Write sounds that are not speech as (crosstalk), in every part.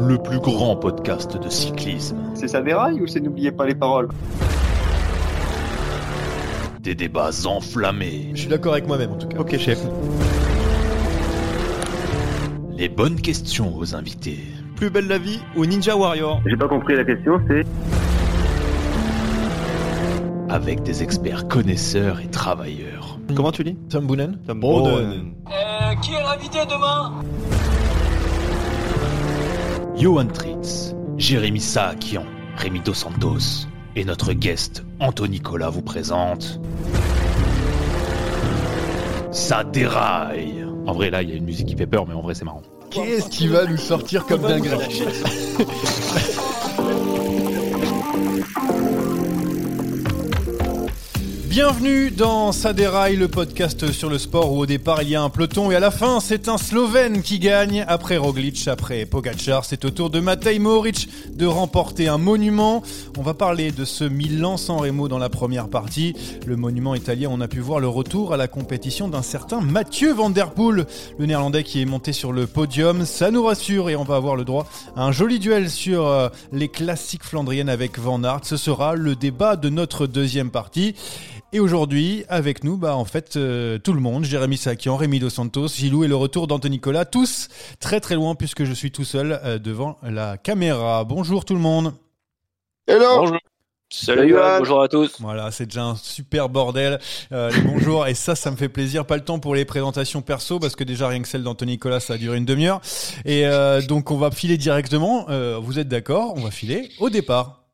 Le plus grand podcast de cyclisme. C'est ça des rails ou c'est n'oubliez pas les paroles? Des débats enflammés. Je suis d'accord avec moi-même en tout cas. Ok chef. Les bonnes questions aux invités. Plus belle la vie ou Ninja Warrior J'ai pas compris la question, c'est? Avec des experts connaisseurs et travailleurs. Comment tu dis? Tom Boonen Tom Boonen. Johan Tritz, Jérémy Saakian, Rémi Dos Santos et notre guest Anthony Nicolas vous présente. Ça déraille En vrai, là, il y a une musique qui fait peur, mais en vrai, c'est marrant. Qu'est-ce qui va nous sortir comme dinguerie (laughs) Bienvenue dans Saderail, le podcast sur le sport où au départ il y a un peloton et à la fin c'est un Slovène qui gagne. Après Roglic, après Pogacar, c'est au tour de Matej Mohoric de remporter un monument. On va parler de ce Milan-San Remo dans la première partie. Le monument italien, on a pu voir le retour à la compétition d'un certain Mathieu Van Der Poel, le néerlandais qui est monté sur le podium. Ça nous rassure et on va avoir le droit à un joli duel sur euh, les classiques flandriennes avec Van Aert. Ce sera le débat de notre deuxième partie. Et aujourd'hui, avec nous, bah, en fait, euh, tout le monde, Jérémy Sakian, Rémi Dos Santos, Gilou et le retour d'Anthony Nicolas, tous très très loin puisque je suis tout seul euh, devant la caméra. Bonjour tout le monde. Hello Bonjour. Salut, bonjour à tous. Voilà, c'est déjà un super bordel. Euh, les bonjours, et ça, ça me fait plaisir. Pas le temps pour les présentations perso, parce que déjà rien que celle d'Anthony Nicolas, ça a duré une demi-heure. Et euh, donc on va filer directement. Euh, vous êtes d'accord On va filer au départ.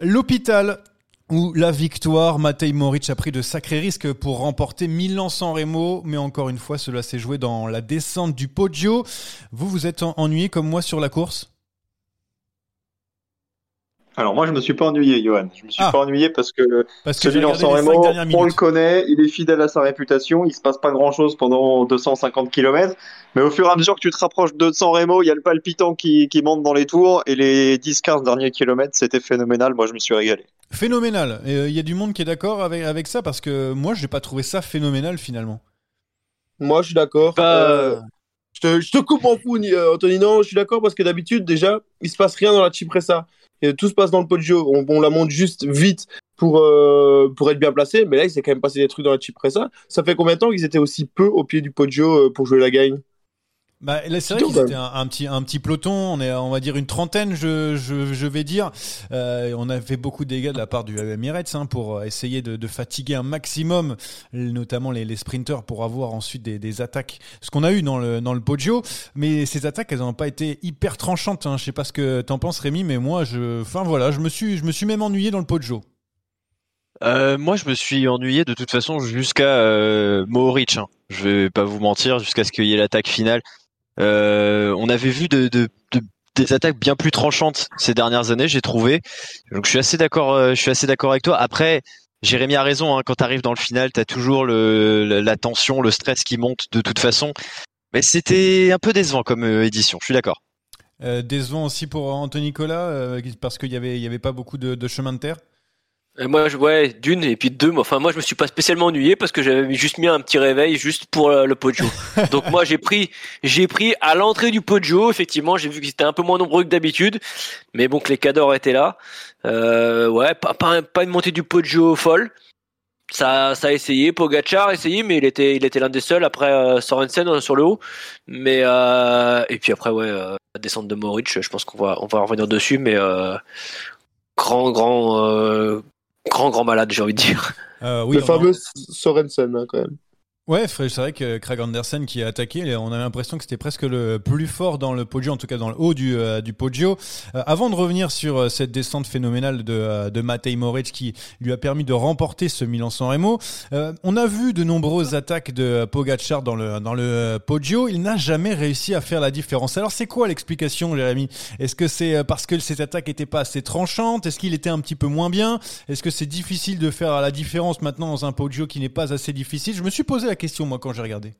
L'hôpital où la victoire, Matej Moric a pris de sacrés risques pour remporter Milan-San Remo, mais encore une fois, cela s'est joué dans la descente du Poggio. Vous, vous êtes en- ennuyé comme moi sur la course? Alors moi je me suis pas ennuyé Johan. Je me suis Ah. pas ennuyé parce que Parce que celui en San Remo, on le connaît, il est fidèle à sa réputation, il se passe pas grand chose pendant 250 km, mais au fur et à mesure que tu te rapproches de San Remo, il y a le palpitant qui, qui monte dans les tours, et les 10-15 derniers kilomètres, c'était phénoménal, moi je me suis régalé. Phénoménal. Et, euh, Il y a du monde qui est d'accord avec, avec ça parce que moi, j'ai pas trouvé ça phénoménal finalement. Moi, je suis d'accord. Bah, Euh, je, te, je te coupe en fou, euh, Anthony. Non, je suis d'accord parce que d'habitude, déjà, il se passe rien dans la Cipressa. Et tout se passe dans le Poggio. On, on la monte juste vite pour, euh, être bien placé. Mais là, il s'est quand même passé des trucs dans la Cipressa. Ça fait combien de temps qu'ils étaient aussi peu au pied du Poggio euh, pour jouer la gagne? Bah, là, c'est vrai qu'ils étaient un, un petit, un petit peloton. On est, on va dire une trentaine, je, je, je vais dire. Euh, on a fait beaucoup de dégâts de la part du Emirates hein, pour essayer de, de fatiguer un maximum, notamment les, les sprinters, pour avoir ensuite des, des attaques. Ce qu'on a eu dans le, dans le Poggio, mais ces attaques, elles n'ont pas été hyper tranchantes. Hein. Je sais pas ce que t'en penses, Rémi, mais moi, je, enfin voilà, je me suis, je me suis même ennuyé dans le Poggio. Euh, moi, je me suis ennuyé de toute façon jusqu'à euh, Mohoric. Hein. Je vais pas vous mentir, jusqu'à ce qu'il y ait l'attaque finale. Euh, on avait vu de, de- de- des attaques bien plus tranchantes ces dernières années, j'ai trouvé. Donc, je suis assez d'accord. euh, je suis assez d'accord avec toi. Après, Jérémy a raison, hein, quand tu arrives dans le final, tu as toujours la tension, le stress qui monte de toute façon. Mais c'était un peu décevant comme édition, je suis d'accord. Euh, décevant aussi pour Anthony Nicolas, parce qu'il y avait pas beaucoup de chemin de terre moi, je, ouais, d'une et puis deux. Enfin, moi, je me suis pas spécialement ennuyé parce que j'avais juste mis un petit réveil juste pour le Poggio. (laughs) Donc moi, j'ai pris, j'ai pris à l'entrée du Poggio. Effectivement, j'ai vu que c'était un peu moins nombreux que d'habitude, mais bon, que les cadors étaient là. Euh, ouais, pas, pas, pas une montée du Poggio folle. Ça, ça a essayé. Pogacar a essayé, mais il était, il était l'un des seuls après euh, Sorensen euh, sur le haut. Mais euh, et puis après, ouais, euh, la descente de Moritz. Je pense qu'on va, on va revenir dessus, mais euh, grand, grand grand grand malade, j'ai envie de dire. Euh, oui, le fameux Sorensen, hein, quand même. Ouais, c'est vrai que Craig Anderson qui a attaqué, on a l'impression que c'était presque le plus fort dans le podio, en tout cas dans le haut du, euh, du podio. Euh, avant de revenir sur euh, cette descente phénoménale de, de Matej Moritz qui lui a permis de remporter ce Milan-San Remo, on a vu de nombreuses attaques de Pogacar dans le, dans le podio. Il n'a jamais réussi à faire la différence. Alors c'est quoi l'explication, Jérémy Est-ce que c'est parce que cette attaque n'était pas assez tranchante? Est-ce qu'il était un petit peu moins bien? Est-ce que c'est difficile de faire la différence maintenant dans un podio qui n'est pas assez difficile? Je me suis posé la moi, quand j'ai regardé.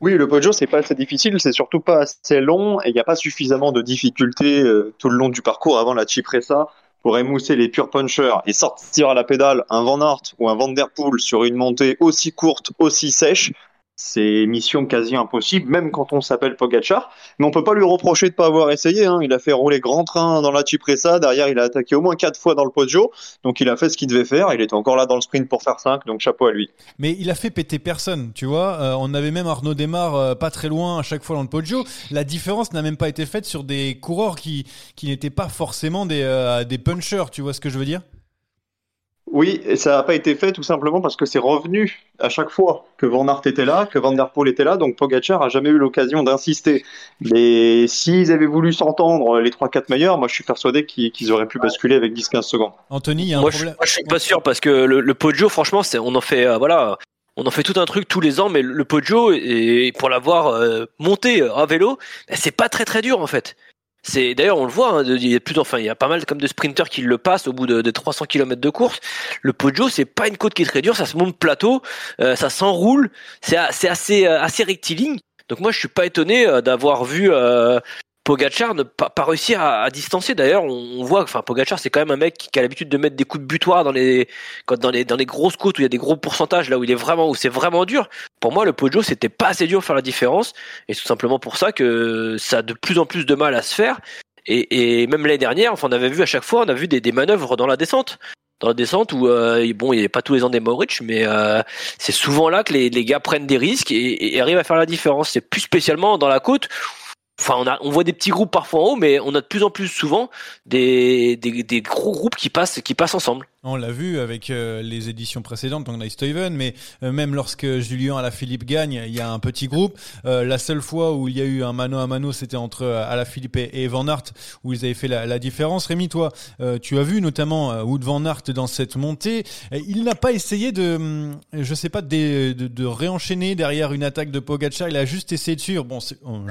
Oui, le Poggio, c'est pas assez difficile, c'est surtout pas assez long et il n'y a pas suffisamment de difficultés euh, tout le long du parcours avant la Cipressa pour émousser les pure punchers et sortir à la pédale un Van Aert ou un Van Der Poel sur une montée aussi courte, aussi sèche c'est mission quasi impossible, même quand on s'appelle Pogachar. Mais on peut pas lui reprocher de pas avoir essayé. Hein. Il a fait rouler grand train dans la Cipressa. Derrière, il a attaqué au moins quatre fois dans le Poggio. Donc, il a fait ce qu'il devait faire. Il était encore là dans le sprint pour faire 5. Donc, chapeau à lui. Mais il a fait péter personne, tu vois. Euh, on avait même Arnaud Desmar euh, pas très loin à chaque fois dans le Poggio. La différence n'a même pas été faite sur des coureurs qui, qui n'étaient pas forcément des, euh, des punchers. Tu vois ce que je veux dire? Oui, et ça n'a pas été fait tout simplement parce que c'est revenu à chaque fois que Van Aert était là, que Van Der Poel était là, donc Pogacar a jamais eu l'occasion d'insister. Mais s'ils avaient voulu s'entendre, les 3-4 meilleurs, moi je suis persuadé qu'ils auraient pu basculer avec 10-15 secondes. Anthony, il y a un moi, problème. Je, moi je suis pas sûr parce que le, le Poggio, franchement, c'est, on en fait, euh, voilà, on en fait tout un truc tous les ans, mais le Poggio, et pour l'avoir euh, monté à vélo, c'est pas très très dur en fait. C'est d'ailleurs on le voit, hein, il y a plus enfin il y a pas mal comme de sprinters qui le passent au bout de, de 300 km de course. Le Poggio c'est pas une côte qui est très dure, ça se monte plateau, euh, ça s'enroule, c'est assez euh, assez rectiligne. Donc moi je suis pas étonné euh, d'avoir vu Pogachar ne pas, pas réussir à, à distancer. D'ailleurs, on, voit, enfin, Pogachar, c'est quand même un mec qui, a l'habitude de mettre des coups de butoir dans les, quand, dans les, dans les grosses côtes où il y a des gros pourcentages, là où il est vraiment, où c'est vraiment dur. Pour moi, le Poggio, c'était pas assez dur de faire la différence. Et tout simplement pour ça que ça a de plus en plus de mal à se faire. Et, et même l'année dernière, enfin, on avait vu à chaque fois, on a vu des, des manœuvres dans la descente dans la descente où euh, bon il a pas tous les ans des Maurich mais euh, c'est souvent là que les, les, gars prennent des risques et, et, arrivent à faire la différence c'est plus spécialement dans la côte Enfin, on, a, on voit des petits groupes parfois en haut, mais on a de plus en plus souvent des, des, des gros groupes qui passent, qui passent ensemble. On l'a vu avec euh, les éditions précédentes, donc Steven, mais euh, même lorsque Julien à la Philippe gagne, il y a un petit groupe. Euh, la seule fois où il y a eu un mano à mano, c'était entre à la Philippe et, Van Aert, où ils avaient fait la, différence. Rémi, toi, tu as vu notamment Wood Van Aert dans cette montée. il n'a pas essayé de, hum, je sais pas, de, de, réenchaîner derrière une attaque de Pogacar. Il a juste essayé de suivre. Bon,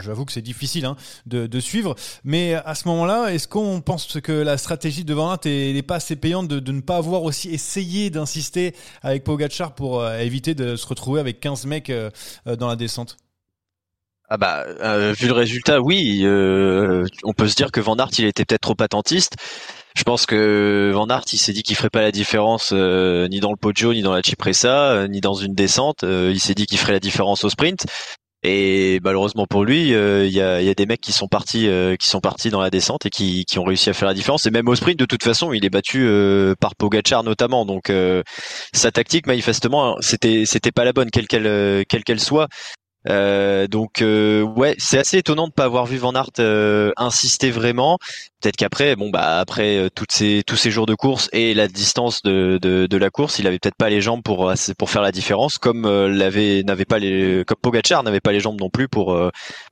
j'avoue que c'est difficile hein, de, de, suivre, mais à ce moment-là, est-ce qu'on pense que la stratégie de Van Aert n'est pas assez payante de, de ne pas avoir aussi essayé d'insister avec Pogachar pour euh, éviter de se retrouver avec 15 mecs euh, euh, dans la descente ah bah vu le résultat, oui, on peut se dire que Van Aert il était peut-être trop attentiste. Je pense que Van Aert il s'est dit qu'il ferait pas la différence ni dans le Poggio, ni dans la Cipressa, ni dans une descente. il s'est dit qu'il ferait la différence au sprint. Et malheureusement pour lui, euh, il y, a, des mecs qui sont partis, euh, qui sont partis dans la descente et qui, ont réussi à faire la différence. Et même au sprint, de toute façon, il est battu euh, par Pogachar notamment. Donc sa tactique, manifestement, c'était c'était pas la bonne, quelle qu'elle quelle qu'elle soit. Euh, donc euh, ouais, c'est assez étonnant de pas avoir vu Van Aert euh, insister vraiment. Peut-être qu'après, bon bah après toutes ces tous ces jours de course et la distance de, de, de la course, il avait peut-être pas les jambes pour pour faire la différence, comme l'avait n'avait pas les comme Pogacar n'avait pas les jambes non plus pour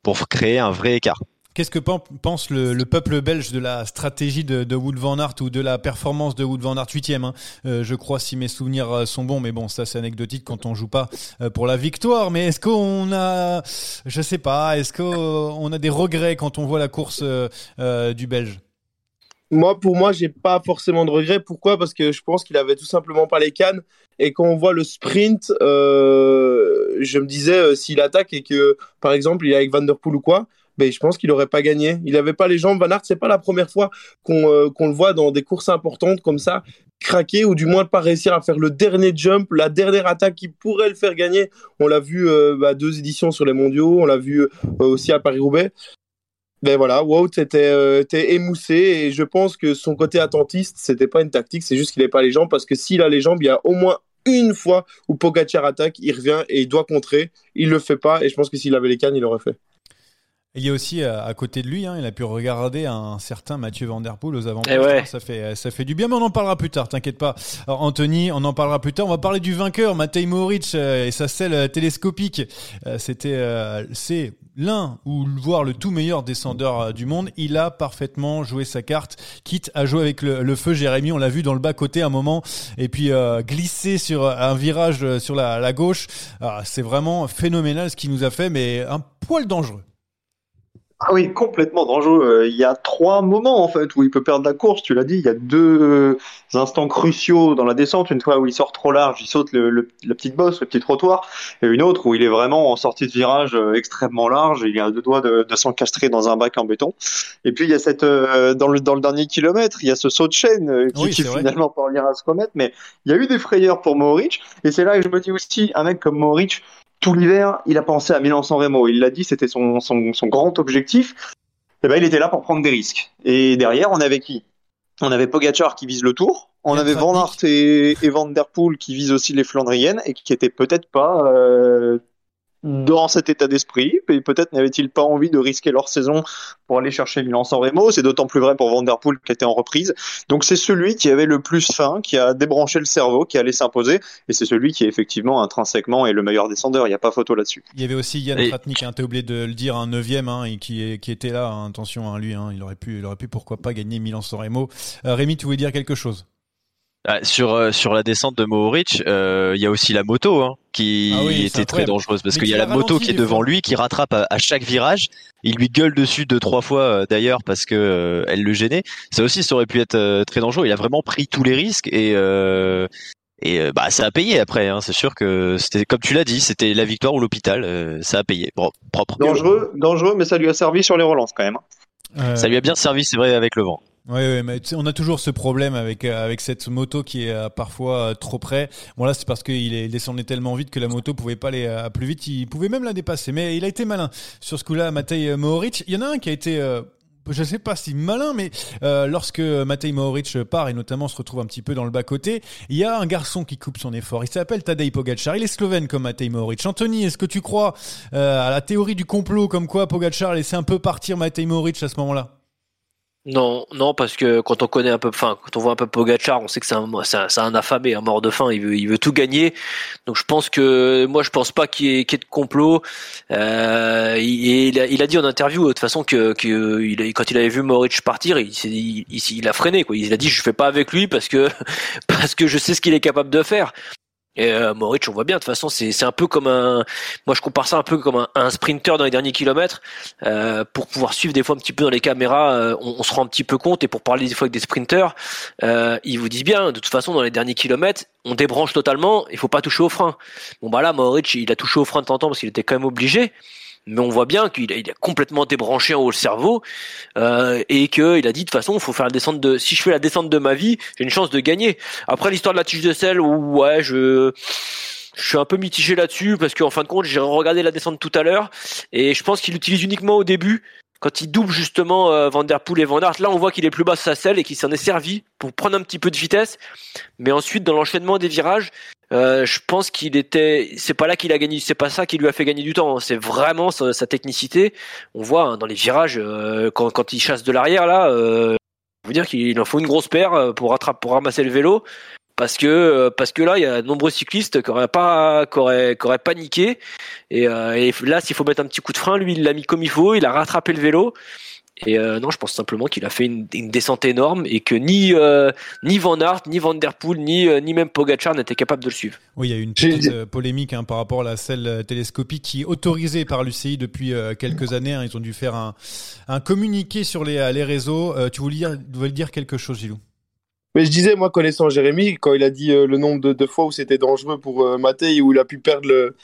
pour créer un vrai écart. Qu'est-ce que pense le, le, peuple belge de la stratégie de, Wood van Aert ou de la performance de Wood van Aert huitième hein? Euh, Je crois si mes souvenirs euh, sont bons, mais bon, ça c'est anecdotique quand on joue pas euh, pour la victoire. Mais est-ce qu'on a, je sais pas, est-ce qu'on a des regrets quand on voit la course du Belge? Moi, pour moi, j'ai pas forcément de regrets. Pourquoi? Parce que je pense qu'il avait tout simplement pas les cannes. Et quand on voit le sprint, je me disais, s'il attaque et que, par exemple, il est avec Van Der Poel ou quoi, ben, je pense qu'il n'aurait pas gagné. Il n'avait pas les jambes. Van Aert, c'est pas la première fois qu'on euh, qu'on le voit dans des courses importantes comme ça, craquer ou du moins ne pas réussir à faire le dernier jump, la dernière attaque qui pourrait le faire gagner. On l'a vu à bah, deux éditions sur les mondiaux, on l'a vu aussi à Paris-Roubaix ben voilà, Wout était, émoussé et je pense que son côté attentiste, c'était pas une tactique, c'est juste qu'il n'avait pas les jambes parce que s'il a les jambes, il y a au moins une fois où Pogacar attaque, il revient et il doit contrer. Il le fait pas et je pense que s'il avait les cannes, il l'aurait fait. Il y a aussi euh, à côté de lui, hein, il a pu regarder un certain Mathieu Van Der Poel aux avant eh Ça fait ça fait du bien, mais on en parlera plus tard. T'inquiète pas, Alors, Anthony, on en parlera plus tard. On va parler du vainqueur, Matej Moric euh, et sa selle euh, télescopique. C'était c'est l'un ou voire le tout meilleur descendeur du monde. Il a parfaitement joué sa carte, quitte à jouer avec le, feu. Jérémy, on l'a vu dans le bas côté un moment, et puis glisser sur un virage sur la, la gauche. Ah, c'est vraiment phénoménal ce qu'il nous a fait, mais un poil dangereux. Ah oui, complètement dangereux. Euh, il y a trois moments en fait où il peut perdre la course. Tu l'as dit, il y a deux instants cruciaux dans la descente. Une fois où il sort trop large, il saute le, la petite bosse, le petit trottoir, et une autre où il est vraiment en sortie de virage euh, extrêmement large. il a deux doigts de, de s'encastrer dans un bac en béton. Et puis il y a cette euh, dans le dans le dernier kilomètre, il y a ce saut de chaîne qui, qui finalement pas rien à se remettre. Mais il y a eu des frayeurs pour Mohoric. Et c'est là que je me dis aussi, un mec comme Mohoric tout l'hiver, il a pensé à Milan-San Remo. Il l'a dit, c'était son, son, son, grand objectif. Et eh ben, il était là pour prendre des risques. Et derrière, on avait qui? On avait Pogachar qui vise le Tour. On avait Van Aert et, et, Van Der Poel qui visent aussi les Flandriennes et qui étaient peut-être pas euh, dans cet état d'esprit, et peut-être n'avaient-ils pas envie de risquer leur saison pour aller chercher Milan-San Remo. C'est d'autant plus vrai pour Van Der Poel qui était en reprise. Donc c'est celui qui avait le plus faim, qui a débranché le cerveau, qui allait s'imposer, et c'est celui qui est effectivement intrinsèquement est le meilleur descendeur. Il n'y a pas photo là-dessus. Il y avait aussi Yann Tratnik, hein, t'as oublié de le dire, un neuvième, hein, et qui, qui était là. Hein, attention, hein, lui, hein, il aurait pu, il aurait pu pourquoi pas gagner Milan-San Remo. Euh, Rémi, tu voulais dire quelque chose? Ah, sur euh, sur la descente de Mohoric, euh, il y a aussi la moto hein, qui ah était très dangereuse parce qu'il y a la moto qui est devant lui, qui rattrape à, chaque virage. Il lui gueule dessus deux trois fois euh, d'ailleurs parce que elle le gênait. Ça aussi, ça aurait pu être très dangereux. Il a vraiment pris tous les risques et et bah ça a payé après. Hein. C'est sûr que c'était comme tu l'as dit, c'était la victoire ou l'hôpital. ça a payé. Bon, propre. Dangereux, dangereux, mais ça lui a servi sur les relances quand même. Ça lui a bien servi, c'est vrai, avec le vent. Oui, on a toujours ce problème avec euh, cette moto qui est euh, parfois euh, trop près. Bon là, c'est parce qu'il descendait tellement vite que la moto pouvait pas aller plus vite. Il pouvait même la dépasser, mais il a été malin sur ce coup-là. Matej Mohoric, il y en a un qui a été je sais pas si malin, mais lorsque Matej Mohoric part et notamment se retrouve un petit peu dans le bas côté, il y a un garçon qui coupe son effort. Il s'appelle Tadej Pogacar. Il est slovène comme Matej Mohoric. Anthony, est-ce que tu crois à la théorie du complot comme quoi Pogacar laissait un peu partir Matej Mohoric à ce moment-là? Non, non, parce que quand on connaît un peu, enfin, quand on voit un peu Pogachar, on sait que c'est un, c'est un, affamé, un mort de faim. Il veut, il veut tout gagner. Donc je pense que, moi, je pense pas qu'il y ait, de complot. Euh, il, a, dit en interview, de toute façon, que, quand il avait vu Moritz partir, il, a freiné, quoi. Il a dit, je fais pas avec lui parce que, (laughs) parce que je sais ce qu'il est capable de faire. Et euh, Moritz, on voit bien. De toute façon, c'est un peu comme un. Moi, je compare ça un peu comme un, un sprinter dans les derniers kilomètres. Euh, pour pouvoir suivre des fois un petit peu dans les caméras, euh, on, on, se rend un petit peu compte. Et pour parler des fois avec des sprinters, euh, ils vous disent bien. De toute façon, dans les derniers kilomètres, on débranche totalement. Il faut pas toucher au frein. Bon bah là, Moritz, il a touché au frein de temps en temps parce qu'il était quand même obligé mais on voit bien qu'il a, complètement débranché en haut le cerveau euh, et qu'il a dit de toute façon faut faire la descente de si je fais la descente de ma vie j'ai une chance de gagner. Après l'histoire de la tige de sel ouais je je suis un peu mitigé là-dessus parce qu'en fin de compte j'ai regardé la descente tout à l'heure et je pense qu'il l'utilise uniquement au début quand il double justement euh, Van Der Poel et Van là on voit qu'il est plus bas sur sa selle et qu'il s'en est servi pour prendre un petit peu de vitesse. Mais ensuite dans l'enchaînement des virages, euh, je pense qu'il était, c'est pas là qu'il a gagné, c'est pas ça qui lui a fait gagner du temps. Hein. C'est vraiment sa, technicité. On voit hein, dans les virages euh, quand, quand il chasse de l'arrière là, euh, vous dire qu'il en faut une grosse paire euh, pour rattraper, pour ramasser le vélo. Parce que parce que là il y a de nombreux cyclistes qui auraient pas qui auraient, qui auraient paniqué et, et là s'il faut mettre un petit coup de frein lui il l'a mis comme il faut il a rattrapé le vélo Et euh, non, je pense simplement qu'il a fait une, une, descente énorme et que ni euh, ni Van Aert, ni Van Der Poel, ni euh, ni même Pogacar n'étaient capables de le suivre. Oui, il y a eu une petite polémique hein, par rapport à la selle télescopique qui est autorisée par l'UCI depuis quelques années. Hein. Ils ont dû faire un, un communiqué sur les, les réseaux. tu voulais dire, voulais dire quelque chose, Gilou? Mais je disais, moi, connaissant Jérémy, quand il a dit le nombre de, de, fois où c'était dangereux pour euh, Maté, où il a pu perdre le,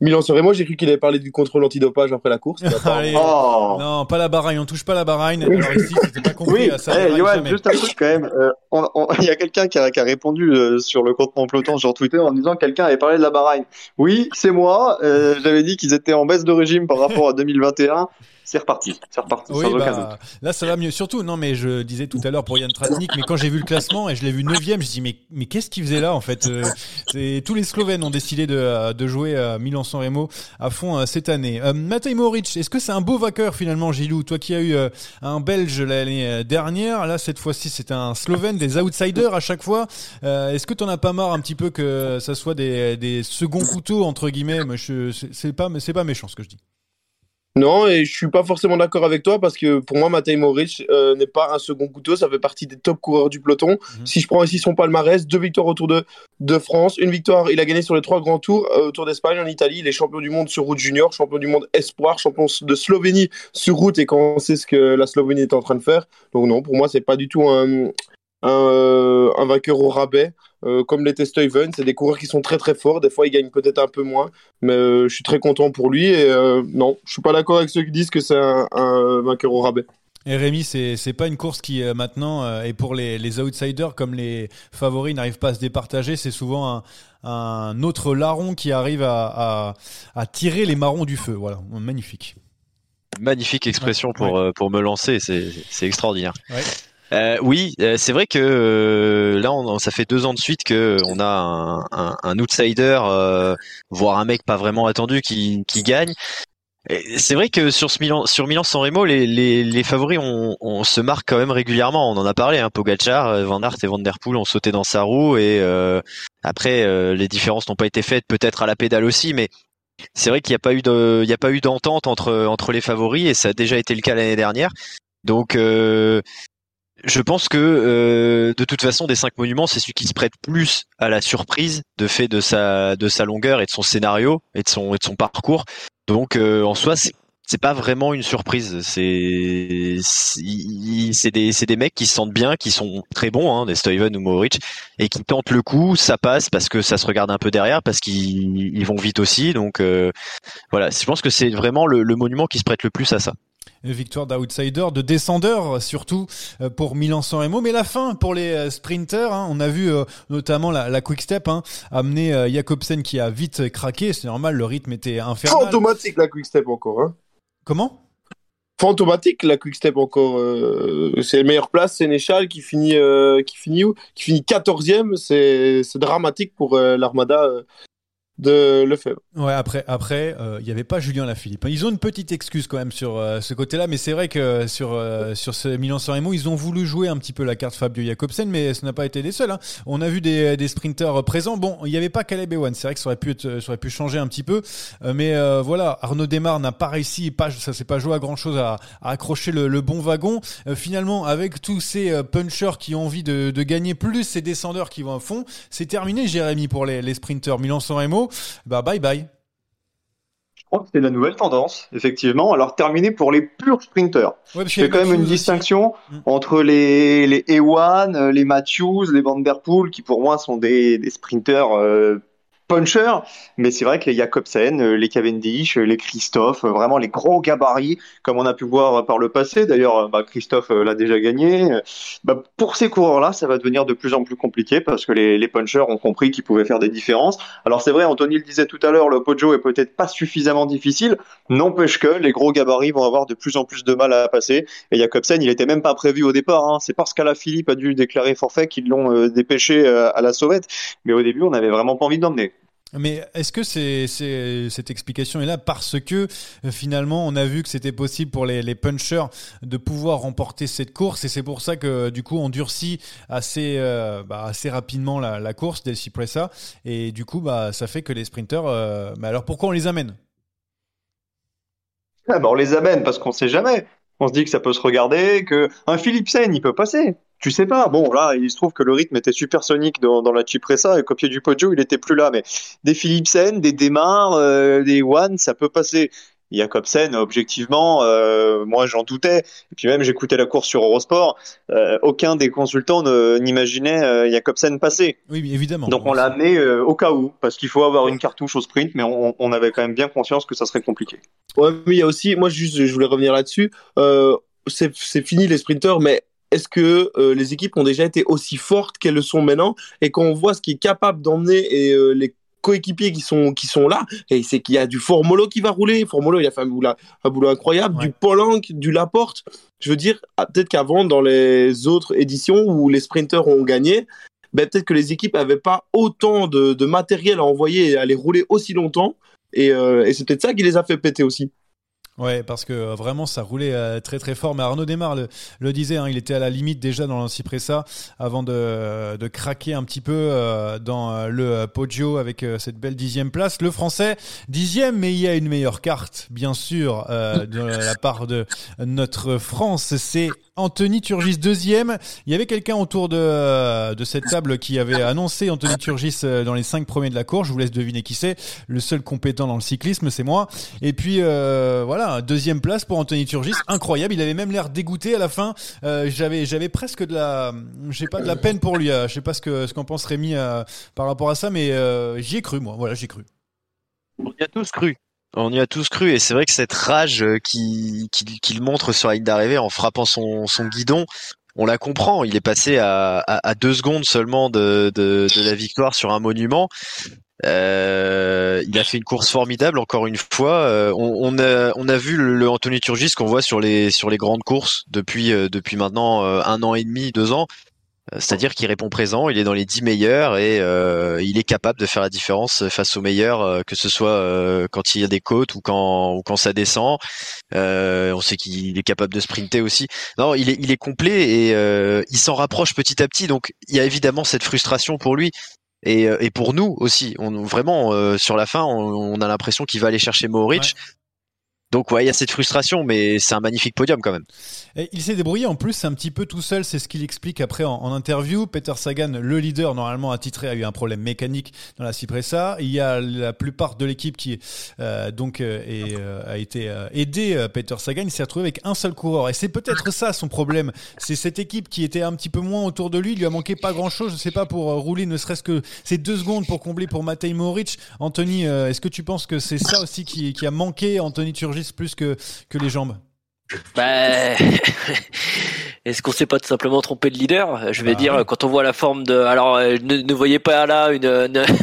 Milan sur moi, j'ai cru qu'il avait parlé du contrôle antidopage après la course. (laughs) oh. Non, pas la baragne, on touche pas la baragne. Alors ici, (laughs) c'était pas compris oui. à ça. Hey, Johan, juste un truc quand même. Euh, (laughs) il y a quelqu'un qui a, qui a répondu euh, sur le compte Mon Peloton sur Twitter en disant que quelqu'un avait parlé de la baragne. Oui, c'est moi. Euh, J'avais dit qu'ils étaient en baisse de régime par rapport à 2021 c'est reparti. C'est reparti. Oui, bah, là, ça va mieux. Surtout, non, mais je disais tout à l'heure pour Yann Tratnik, mais quand j'ai vu le classement et je l'ai vu 9 je me dis, mais, mais qu'est-ce qu'il faisait là, en fait euh, Tous les Slovènes ont décidé de, euh, de jouer à Milan-San Remo à fond euh, cette année. Euh, Matej Moric, est-ce que c'est un beau vainqueur finalement, Gilou? Toi qui as eu un Belge l'année dernière, là, cette fois-ci, c'est un Slovène, des outsiders à chaque fois. est-ce que tu en as pas marre un petit peu que ça soit des, des seconds couteaux, entre guillemets? C'est pas, c'est pas méchant ce que je dis. Non, et je suis pas forcément d'accord avec toi parce que pour moi, Matej Moric euh, n'est pas un second couteau. Ça fait partie des top coureurs du peloton. Mhm. Si je prends ici son palmarès, deux victoires autour de, de France, une victoire, il a gagné sur les trois grands tours euh, autour d'Espagne, en Italie. Il est champion du monde sur route junior, champion du monde espoir, champion de Slovénie sur route. Et quand on sait ce que la Slovénie est en train de faire, donc non, pour moi, c'est pas du tout un, un, euh, un vainqueur au rabais. Euh, comme les Stuyven, c'est des coureurs qui sont très très forts. Des fois, ils gagnent peut-être un peu moins, mais euh, je suis très content pour lui. Et euh, non, je suis pas d'accord avec ceux qui disent que c'est un, vainqueur au rabais. Et Rémi, c'est c'est pas une course qui maintenant est pour les, les outsiders comme les favoris n'arrivent pas à se départager. C'est souvent un, un, autre larron qui arrive à, à, tirer les marrons du feu. Voilà, magnifique. Magnifique expression pour pour me lancer. C'est c'est extraordinaire. Ouais. Euh, oui, euh, c'est vrai que euh, là, on, ça fait deux ans de suite que on a un, un, un outsider, voire un mec pas vraiment attendu qui, qui gagne. C'est vrai que sur ce Milan, sur Milan San Remo, les, les, les favoris on, on, se marque quand même régulièrement. On en a parlé, hein, Pogacar, Van Aert et Van Der Poel ont sauté dans sa roue et après les différences n'ont pas été faites, peut-être à la pédale aussi, mais c'est vrai qu'il n'y a pas eu de, il a pas eu d'entente entre entre les favoris et ça a déjà été le cas l'année dernière. Donc je pense que euh, de toute façon, des cinq monuments, c'est celui qui se prête plus à la surprise de fait de sa de sa longueur et de son scénario et de son de son parcours. Donc euh, en soi, c'est pas vraiment une surprise. C'est c'est des c'est des mecs qui se sentent bien, qui sont très bons, hein, des Steven ou Mohoric, et qui tentent le coup. Ça passe parce que ça se regarde un peu derrière, parce qu'ils vont vite aussi. Donc euh, voilà, je pense que c'est vraiment le, le monument qui se prête le plus à ça victoire d'outsider, de descendeur surtout euh, pour Milan-San Remo. Mais la fin pour les euh, sprinters, hein, on a vu euh, notamment la, la quick step hein, amener Jakobsen qui a vite craqué. C'est normal, le rythme était infernal. Fantomatique la quick step encore. Hein. Comment? Fantomatique la quick step encore. c'est la meilleure place, Sénéchal qui finit qui finit où? Qui finit 14e. C'est dramatique pour l'Armada de Lefebvre. Ouais, après, après, euh, il n'y avait pas Julien Lafilippe. Ils ont une petite excuse quand même sur euh, ce côté-là, mais c'est vrai que sur euh, sur ce Milan-San Remo, ils ont voulu jouer un petit peu la carte Fabio Jacobsen, mais ce n'a pas été les seuls. Hein. On a vu des, des sprinters présents. Bon, il n'y avait pas Caleb Ewan. C'est vrai que ça aurait pu être, ça aurait pu changer un petit peu, mais voilà, Arnaud Desmar n'a pas réussi, pas, ça s'est pas joué à grand chose à, à accrocher le, le, bon wagon. finalement, avec tous ces punchers qui ont envie de, de gagner, plus ces descendeurs qui vont à fond, c'est terminé, Jérémy, pour les, les sprinters Milan-San Remo bah bye bye. Je crois que c'est la nouvelle tendance, effectivement. Alors terminé pour les purs sprinters. Ouais, je fais quand même une distinction mm. entre les les Ewan, euh, les Matthews, les Van Der Poel, qui pour moi sont des, des sprinters euh, puncher, mais c'est vrai que les Jacobsen, euh, les Cavendish, euh, les Christophe, euh, vraiment les gros gabarits, comme on a pu voir par le passé. D'ailleurs, bah, Christophe l'a déjà gagné. Bah, pour ces coureurs-là, ça va devenir de plus en plus compliqué parce que les, les punchers ont compris qu'ils pouvaient faire des différences. Alors c'est vrai, Anthony le disait tout à l'heure, le Pojo est peut-être pas suffisamment difficile. N'empêche que les gros gabarits vont avoir de plus en plus de mal à passer. Et Jacobsen, il était même pas prévu au départ. Hein. C'est parce qu'Ala Philippe a dû déclarer forfait qu'ils l'ont dépêché à la sauvette. Mais au début, on n'avait vraiment pas envie de l'emmener. Mais est-ce que c'est, cette explication est là parce que euh, finalement on a vu que c'était possible pour les, punchers de pouvoir remporter cette course et c'est pour ça que du coup on durcit assez, euh, bah, rapidement la, course d'El Cipressa et du coup bah, ça fait que les sprinters. Euh, mais alors pourquoi on les amène? Ah bah on les amène parce qu'on sait jamais. On se dit que ça peut se regarder, que un Philipsen, il peut passer. Tu sais pas. Bon, là, il se trouve que le rythme était supersonique dans, dans la Cipressa et pied du Poggio, il était plus là. Mais des Philipsen, des Demar, euh, des One, ça peut passer. Jacobsen, objectivement, euh, moi j'en doutais. Et puis même j'écoutais la course sur Eurosport, euh, aucun des consultants n'imaginait euh, Jacobsen passer. Oui, évidemment. Donc on l'a amené euh, au cas où, parce qu'il faut avoir une cartouche au sprint, mais on, on avait quand même bien conscience que ça serait compliqué. Ouais, mais il y a aussi, moi juste, je voulais revenir là-dessus. Euh, c'est fini les sprinteurs, mais est-ce que euh, les équipes ont déjà été aussi fortes qu'elles le sont maintenant? Et quand on voit ce qui est capable d'emmener et euh, les coéquipiers qui sont qui sont là, et c'est qu'il y a du Formolo qui va rouler. Formolo, il a fait un boulot, un boulot incroyable, Ouais. du Polanc, du Laporte. Je veux dire, ah, peut-être qu'avant, dans les autres éditions où les sprinteurs ont gagné, ben, peut-être que les équipes n'avaient pas autant de, de matériel à envoyer et à les rouler aussi longtemps. Et, euh, et c'est peut-être ça qui les a fait péter aussi. Ouais, parce que euh, vraiment ça roulait euh, très très fort. Mais Arnaud Desmar le, disait, hein, il était à la limite déjà dans l'Ancipressa avant de, de craquer un petit peu euh, dans euh, le euh, Poggio avec euh, cette belle dixième place. Le Français dixième, mais il y a une meilleure carte, bien sûr, euh, de la part de notre France. C'est Anthony Turgis deuxième. Il y avait quelqu'un autour de, euh, de cette table qui avait annoncé Anthony Turgis euh, dans les cinq premiers de la course. Je vous laisse deviner qui c'est. Le seul compétent dans le cyclisme, c'est moi. Et puis euh, voilà, deuxième place pour Anthony Turgis, incroyable. Il avait même l'air dégoûté à la fin. Euh, j'avais j'avais presque de la, j'ai pas de la peine pour lui. euh, je sais pas ce que ce qu'en pense Rémi euh, par rapport à ça, mais j'y ai cru moi. Voilà, j'y ai cru. On y a tous cru. On y a tous cru et c'est vrai que cette rage euh, qui- qu'il qu'il montre sur la ligne d'arrivée en frappant son, son guidon, on la comprend. Il est passé à, à, deux secondes seulement de, de, la victoire sur un monument. Euh, il a fait une course formidable encore une fois. Euh, on, a, on a vu le, le Anthony Turgis qu'on voit sur les sur les grandes courses depuis depuis maintenant un an et demi, deux ans. C'est-à-dire qu'il répond présent, il est dans les 10 meilleurs et euh, il est capable de faire la différence face aux meilleurs, euh, que ce soit euh, quand il y a des côtes ou quand ou quand ça descend. On sait qu'il est capable de sprinter aussi. Non, il est il est complet et il s'en rapproche petit à petit. Donc il y a évidemment cette frustration pour lui. Et, et pour nous aussi, on, vraiment sur la fin, on, on a l'impression qu'il va aller chercher Mohoric. Donc ouais, il y a cette frustration, mais c'est un magnifique podium quand même. Il s'est débrouillé en plus un petit peu tout seul, c'est ce qu'il explique après en, interview. Peter Sagan, le leader normalement attitré, a eu un problème mécanique dans la Cipressa. Il y a la plupart de l'équipe qui euh, donc euh, euh, a été aidé. euh, Peter Sagan, s'est retrouvé avec un seul coureur et c'est peut-être ça son problème. C'est cette équipe qui était un petit peu moins autour de lui. Il lui a manqué pas grand-chose, je sais pas pour rouler, ne serait-ce que ces deux secondes pour combler pour Matej Mohoric. Anthony, est-ce que tu penses que c'est ça aussi qui, qui a manqué Anthony Turgis plus que que les jambes? Bah, (laughs) est-ce qu'on s'est pas tout simplement trompé de leader? Je vais Bah, dire quand on voit la forme de. Alors, euh, ne, ne voyez pas là une. une- (laughs)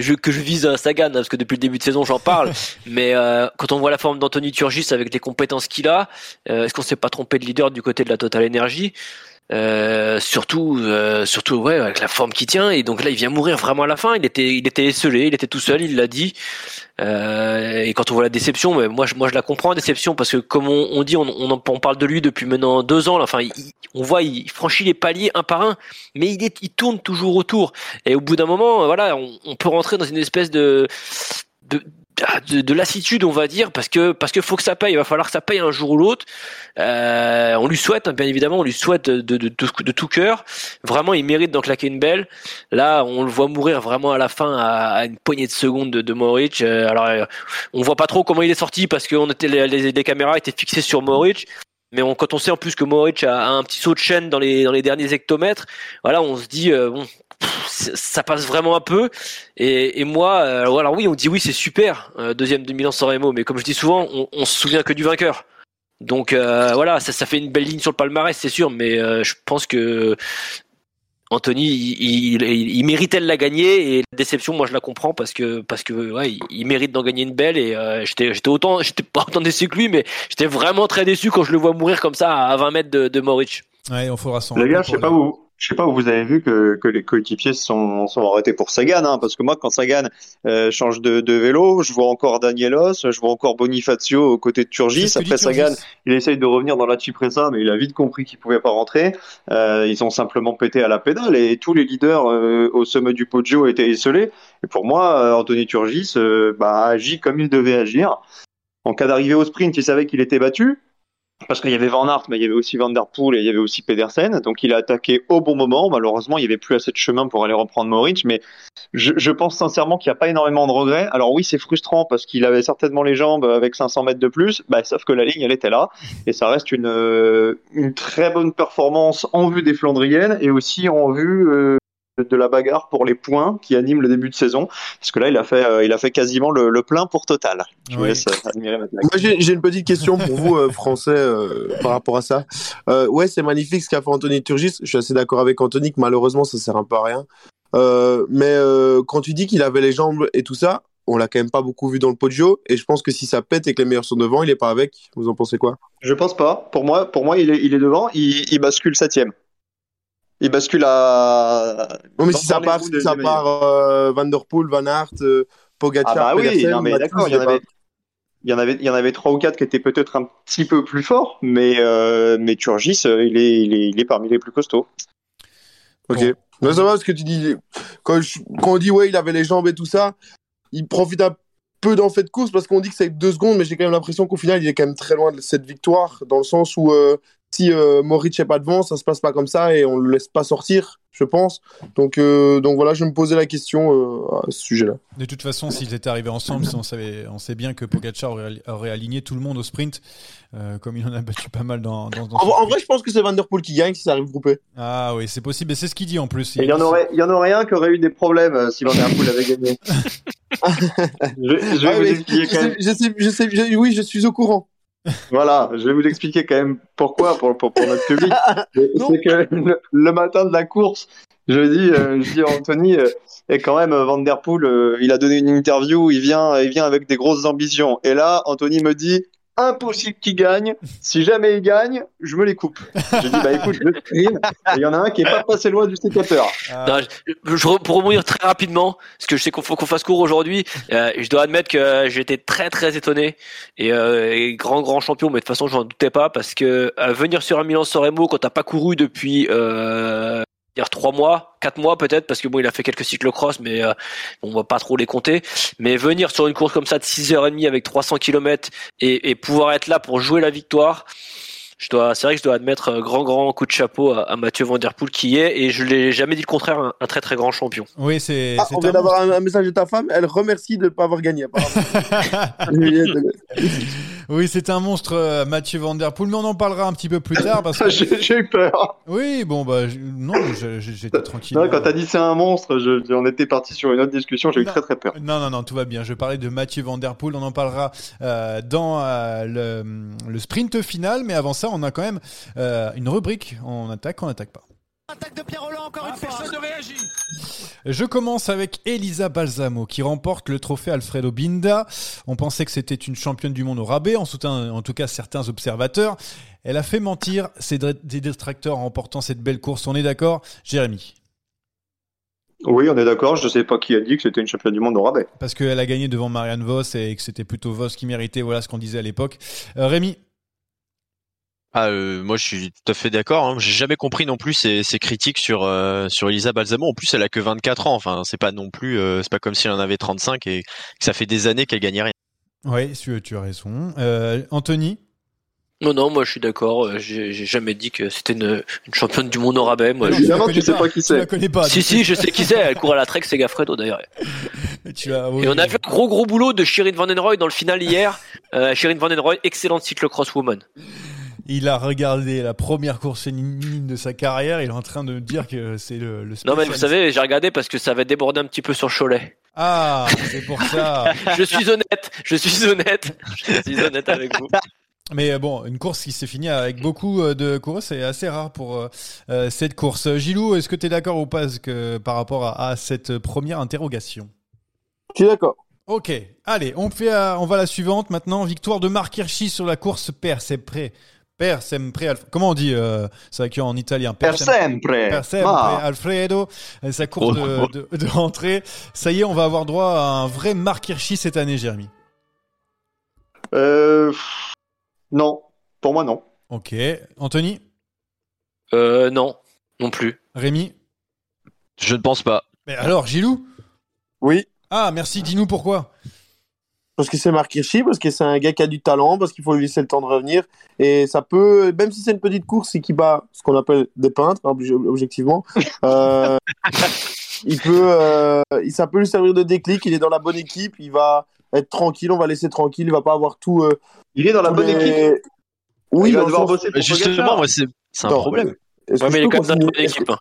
Je, que je vise Sagan hein, parce que depuis le début de saison j'en parle (laughs) mais euh, quand on voit la forme d'Anthony Turgis avec les compétences qu'il a euh, est-ce qu'on s'est pas trompé de leader du côté de la Total Energy? Euh, surtout euh, surtout ouais avec la forme qu'il tient et donc là il vient mourir vraiment à la fin il était il était esselé il était tout seul il l'a dit euh, et quand on voit la déception, mais moi, je, moi je la comprends, déception, parce que comme on, on dit, on, on, on parle de lui depuis maintenant deux ans. Enfin, il- on voit, il franchit les paliers un par un, mais il, est, il tourne toujours autour. Et au bout d'un moment, voilà, on, on peut rentrer dans une espèce de de, de, de lassitude, on va dire, parce que parce que faut que ça paye. Il va falloir que ça paye un jour ou l'autre. Euh, on lui souhaite, hein, bien évidemment, on lui souhaite de, de, de, tout cœur. Vraiment, il mérite d'en claquer une belle. Là, on le voit mourir vraiment à la fin à, à une poignée de secondes de, de. Euh, alors, euh, on voit pas trop comment il est sorti parce que on était les, les, les caméras étaient fixées sur Mohoric. Mais on, quand on sait en plus que Mohoric a, a un petit saut de chaîne dans les dans les derniers hectomètres, voilà, on se dit euh, bon, pff, ça passe vraiment un peu. Et, et moi, euh, alors oui, on dit oui, c'est super, euh, deuxième de Milan San Remo, mais comme je dis souvent, on, on se souvient que du vainqueur. Donc euh, voilà, ça, ça fait une belle ligne sur le palmarès, c'est sûr, mais euh, je pense que Anthony, il, il, il méritait de la gagner et la déception, moi je la comprends parce que parce que ouais, il, il mérite d'en gagner une belle et euh, j'étais j'étais autant j'étais pas autant déçu que lui, mais j'étais vraiment très déçu quand je le vois mourir comme ça à 20 mètres de, de. Ouais, on faudra s'en Les gars, je sais pas où. Je sais pas où vous avez vu que, que les coéquipiers se sont, sont arrêtés pour Sagan, hein, parce que moi, quand Sagan euh, change de, de vélo, je vois encore Danielos, je vois encore Bonifacio aux côtés de Turgis. Après Sagan, il essaye de revenir dans la Cipressa, mais il a vite compris qu'il pouvait pas rentrer. Euh, ils ont simplement pété à la pédale et tous les leaders euh, au sommet du Poggio étaient esselés. Et pour moi, Anthony Turgis euh, bah, agit comme il devait agir. En cas d'arrivée au sprint, il savait qu'il était battu. Parce qu'il y avait Van Aert, mais il y avait aussi Van Der Poel et il y avait aussi Pedersen. Donc il a attaqué au bon moment. Malheureusement, il n'y avait plus assez de chemin pour aller reprendre Moritz. Mais je, je pense sincèrement qu'il n'y a pas énormément de regrets. Alors oui, c'est frustrant parce qu'il avait certainement les jambes avec 500 mètres de plus. Bah, sauf que la ligne, elle était là. Et ça reste une, euh, une très bonne performance en vue des Flandriennes et aussi en vue euh, de la bagarre pour les points qui anime le début de saison. Parce que là, il a fait, euh, il a fait quasiment le, le plein pour Total. Je vous Oui. laisse euh, admirer. Moi, j'ai une petite question pour vous, euh, Français, euh, par rapport à ça. Euh, ouais, c'est magnifique ce qu'a fait Anthony Turgis. Je suis assez d'accord avec Anthony que malheureusement, ça sert un peu à rien. Euh, mais euh, quand tu dis qu'il avait les jambes et tout ça, on l'a quand même pas beaucoup vu dans le Poggio. Et je pense que si ça pète et que les meilleurs sont devant, il est pas avec. Vous en pensez quoi? Je pense pas. Pour moi, pour moi, il est, il est devant. Il, il bascule septième. Il bascule à. Non, mais si ça part, si ça part euh, Van Der Poel, Van Aert, euh, Pogacar, Ah bah oui, Pedersen, non mais Matthews, d'accord, il y en avait, il y en avait, il y en avait trois ou quatre qui étaient peut-être un petit peu plus forts, mais euh, mais Turgis, euh, il est, il est, il est parmi les plus costauds. Ok. Bon. Mais ça va ce que tu dis. Quand, je- quand on dit ouais, il avait les jambes et tout ça, il profite un peu d'en fait de course parce qu'on dit que c'est deux secondes, mais j'ai quand même l'impression qu'au final, il est quand même très loin de cette victoire dans le sens où euh, si euh, Moritz est pas devant, ça se passe pas comme ça et on le laisse pas sortir, je pense. Donc euh, donc voilà, je me posais la question euh, à ce sujet-là. De toute façon, s'ils étaient arrivés ensemble, on, savait, on sait bien que Pogacar aurait, aurait aligné tout le monde au sprint, euh, comme il en a battu pas mal dans, dans, dans En, vrai, je pense que c'est Van Der Poel qui gagne si ça arrive groupé. Ah oui, c'est possible, et c'est ce qu'il dit en plus. Et il y en aurait, il y en aurait un qui aurait eu des problèmes euh, si Van Der Poel avait gagné. (laughs) je, je vais Ouais, vous mais expliquer je quand même. sais, je sais, je sais, je- oui, je suis au courant. Voilà, je vais vous expliquer quand même pourquoi pour, pour, pour notre public. (laughs) C'est que le, le matin de la course, je dis, euh, je dis à Anthony, euh, et quand même, euh, Van Der Poel, euh, il a donné une interview, il vient, il vient avec des grosses ambitions. Et là, Anthony me dit, impossible qu'il gagne. Si jamais il gagne, je me les coupe. J'ai dit, bah écoute, je stream. Il y en a un qui est pas passé loin du sécateur. Non, je, je- pour rebondir très rapidement, parce que je sais qu'on faut qu'on fasse court aujourd'hui, euh, je dois admettre que j'étais très très étonné et, euh, grand grand champion, mais de toute façon j'en doutais pas parce que euh, venir sur un Milan Soremo quand t'as pas couru depuis euh, dire trois mois, quatre mois peut-être, parce que bon il a fait quelques cyclocross, mais euh, on va pas trop les compter. Mais venir sur une course comme ça de 6h30 avec 300 km et, et pouvoir être là pour jouer la victoire. Je dois, c'est vrai que je dois admettre un grand grand coup de chapeau à, à Mathieu Van Der Poel qui est, et je l'ai jamais dit le contraire, un, un très très grand champion. Oui, c'est. Ah, c'est on vient d'avoir un, un message de ta femme. Elle remercie de ne pas avoir gagné. apparemment. (laughs) oui, c'est un monstre, euh, Mathieu Van Der Poel, mais on en parlera un petit peu plus tard parce que. (laughs) J'ai eu peur. Oui, bon, bah, non, j'étais tranquille. Non, quand t'as dit c'est un monstre, je, on était parti sur une autre discussion, j'ai eu très très peur. Non, non, non, tout va bien. Je parlais de Mathieu Van Der Poel. On en parlera euh, dans euh, le, le sprint final. Mais avant ça, on a quand même euh, une rubrique. On attaque, on attaque pas. Attaque de Pierre Roland encore une fois. Personne ne réagit. Je commence avec Elisa Balsamo qui remporte le trophée Alfredo Binda. On pensait que c'était une championne du monde au rabais, en, soutien, en tout cas certains observateurs. Elle a fait mentir ses détracteurs en remportant cette belle course. On est d'accord, Jérémy? Oui, on est d'accord. Je sais pas qui a dit que c'était une championne du monde au rabais. Parce qu'elle a gagné devant Marianne Voss et que c'était plutôt Voss qui méritait. Voilà ce qu'on disait à l'époque. Euh, Rémi? Ah, euh, moi, je suis tout à fait d'accord. Hein. J'ai jamais compris non plus ces, ces critiques sur euh, sur Elisa Balsamo. En plus, elle a que 24 ans. Enfin, c'est pas non plus, euh, c'est pas comme si elle en avait 35 et que ça fait des années qu'elle gagnait rien. Oui, tu, as raison. Euh, Anthony? Non, non, moi je suis d'accord. euh, J'ai j'ai jamais dit que c'était une, une championne du monde au rabais. Moi, Non, je- Évidemment, connais tu sais pas qui c'est. connais pas. Si, si, je sais qui c'est. Elle court à la Trek, c'est Gaffredo d'ailleurs. (laughs) Tu as, oui. Et on a vu un gros gros boulot de Shirin Van Den Roy dans le final hier. Euh, Shirin Van Den Roy, excellente cyclocross woman. Il a regardé la première course féminine de sa carrière. Il est en train de dire que c'est le, le Non, mais vous savez, j'ai regardé parce que ça va déborder un petit peu sur Cholet. Ah, c'est pour ça. (laughs) Je suis honnête, je suis honnête, je suis honnête avec vous. Mais bon, une course qui s'est finie avec beaucoup euh, de coureurs, c'est assez rare pour euh, euh, cette course. Gilou, est-ce que tu es d'accord ou pas que, par rapport à, à cette première interrogation? Je suis d'accord. Ok, allez, on, fait, euh, on va à la suivante maintenant. Victoire de Marc Hirschi sur la course Per Sempre. Per Sempre, Alf- comment on dit euh, vrai qu'en italien? Per sempre. Per Sempre, Ah. Alfredo, sa course de, de, de rentrée. Ça y est, on va avoir droit à un vrai Marc Hirschi cette année, Jérémy. Euh, non, pour moi non. Ok, Anthony? Euh, non, non plus. Rémi? Je ne pense pas. Mais alors, Gilou? Oui. Ah, merci, dis-nous pourquoi. Parce que c'est Mark Hirschi, parce que c'est un gars qui a du talent, parce qu'il faut lui laisser le temps de revenir. Et ça peut, même si c'est une petite course et qu'il bat ce qu'on appelle des peintres, hein, objectivement, (laughs) euh, il peut, euh, ça peut lui servir de déclic. Il est dans la bonne équipe, il va être tranquille, on va laisser tranquille, il va pas avoir tout. Euh, il est dans la bonne équipe. Oui, il va devoir sens- bosser pour Justement, moi, c'est un Non, problème. Est-ce Ouais, que mais je il est peux quand même dans la continuer? Bonne Est-ce que- équipe.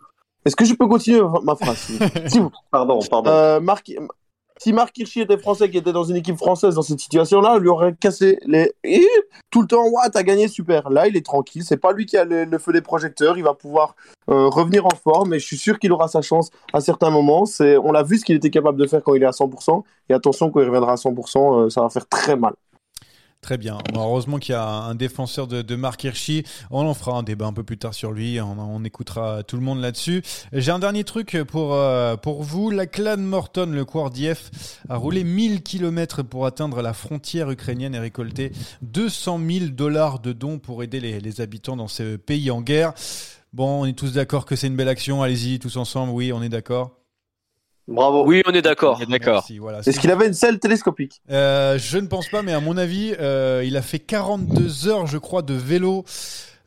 Est-ce que je peux continuer ma phrase (laughs) Pardon, pardon. Euh, Marc, si Marc Hirschi était français, qui était dans une équipe française dans cette situation-là, on lui aurait cassé les. Tout le temps, ouais, t'as gagné, super. Là, il est tranquille. C'est pas lui qui a le, feu des projecteurs. Il va pouvoir euh, revenir en forme. Et je suis sûr qu'il aura sa chance à certains moments. On l'a vu ce qu'il était capable de faire quand il est à 100%. Et attention, quand il reviendra à 100%, euh, ça va faire très mal. Très bien. Heureusement qu'il y a un défenseur de, de Mark Hirschi. On en fera un débat un peu plus tard sur lui. On, écoutera tout le monde là-dessus. J'ai un dernier truc pour, euh, vous. La clan Morton, le coureur d'IF, a roulé 1000 km pour atteindre la frontière ukrainienne et récolter 200 000 dollars de dons pour aider les, les habitants dans ce pays en guerre. Bon, on est tous d'accord que c'est une belle action. Allez-y, tous ensemble. Oui, on est d'accord. Bravo. Oui, on est d'accord. On est D'accord. Voilà. Est-ce qu'il avait une selle télescopique Euh, je ne pense pas, mais à mon avis, euh, il a fait 42 heures, je crois, de vélo.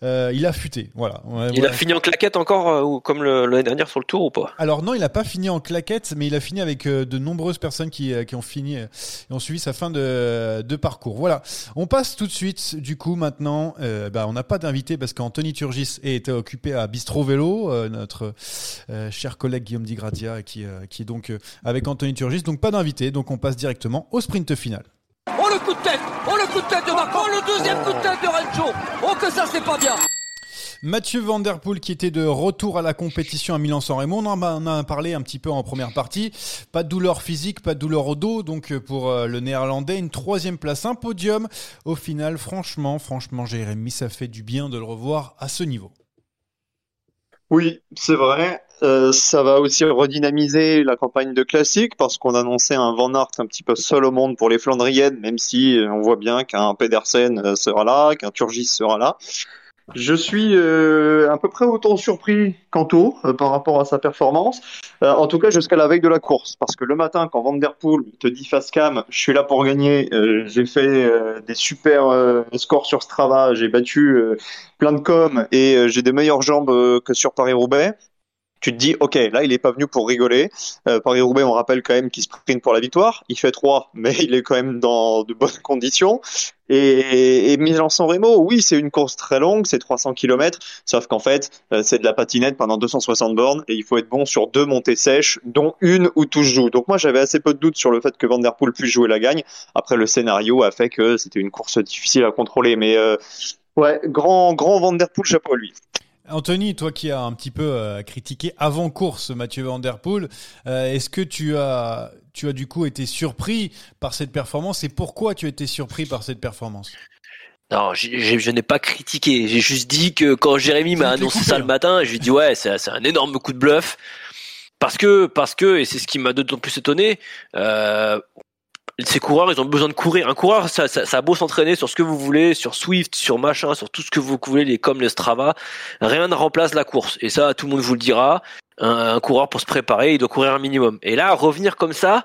Euh, il a futé, voilà. Ouais, Il voilà. a fini en claquette encore, euh, ou comme le- l'année dernière sur le tour ou pas? Alors non, il n'a pas fini en claquette, mais il a fini avec euh, de nombreuses personnes qui, euh, qui ont fini euh, et ont suivi sa fin de, de parcours. Voilà. On passe tout de suite, du coup, maintenant. euh, bah, on n'a pas d'invité parce qu'Anthony Turgis était occupé à Bistro Vélo, euh, notre euh, cher collègue Guillaume Digradia, qui, euh, qui est donc euh, avec Anthony Turgis. Donc pas d'invité, donc on passe directement au sprint final. Oh le coup de tête Oh le coup de tête de Marco Oh le deuxième coup de tête de Rencho Oh que ça c'est pas bien Mathieu Van Der Poel qui était de retour à la compétition à Milan-San Remo. On en a, on en a parlé un petit peu en première partie. Pas de douleur physique, pas de douleur au dos. Donc euh, pour euh, le néerlandais, une troisième place, un podium. Au final, franchement, franchement, Jérémy, ça fait du bien de le revoir à ce niveau. Oui, c'est vrai. Euh, ça va aussi redynamiser la campagne de classique parce qu'on annonçait un Van Aert un petit peu seul au monde pour les Flandriennes, même si euh, on voit bien qu'un Pedersen euh, sera là, qu'un Turgis sera là. Je suis euh, à peu près autant surpris qu'Anto par rapport à sa performance, en tout cas jusqu'à la veille de la course, parce que le matin quand Van te dit face cam, je suis là pour gagner, j'ai fait des super scores sur Strava, j'ai battu plein de com et j'ai des meilleures jambes que sur Paris-Roubaix. Tu te dis, ok, là, il est pas venu pour rigoler. Euh, Paris-Roubaix, on rappelle quand même qu'il sprint pour la victoire. Il fait 3, mais il est quand même dans de bonnes conditions. Et, et Milan-San Remo, oui, c'est une course très longue, c'est 300 km, sauf qu'en fait, euh, c'est de la patinette pendant 260 bornes et il faut être bon sur deux montées sèches, dont une où tout se joue. Donc moi, j'avais assez peu de doutes sur le fait que Van Der Poel puisse jouer la gagne. Après, le scénario a fait que c'était une course difficile à contrôler, mais euh, ouais, grand, grand Van Der Poel, chapeau à lui. Anthony, toi qui as un petit peu euh, critiqué avant course Mathieu Van Der Poel, euh, est-ce que tu as, tu as du coup été surpris par cette performance et pourquoi tu as été surpris par cette performance? Non, je n'ai pas critiqué. J'ai juste dit que quand Jérémy m'a annoncé ça hein. le matin, je lui ai dit ouais, c'est c'est un énorme coup de bluff. Parce que, parce que, et c'est ce qui m'a d'autant plus étonné, euh, ces coureurs, ils ont besoin de courir. Un coureur, ça, ça, a beau s'entraîner sur ce que vous voulez, sur Swift, sur machin, sur tout ce que vous voulez, les comme les Strava, rien ne remplace la course. Et ça, tout le monde vous le dira. Un, coureur pour se préparer, il doit courir un minimum. Et là, revenir comme ça,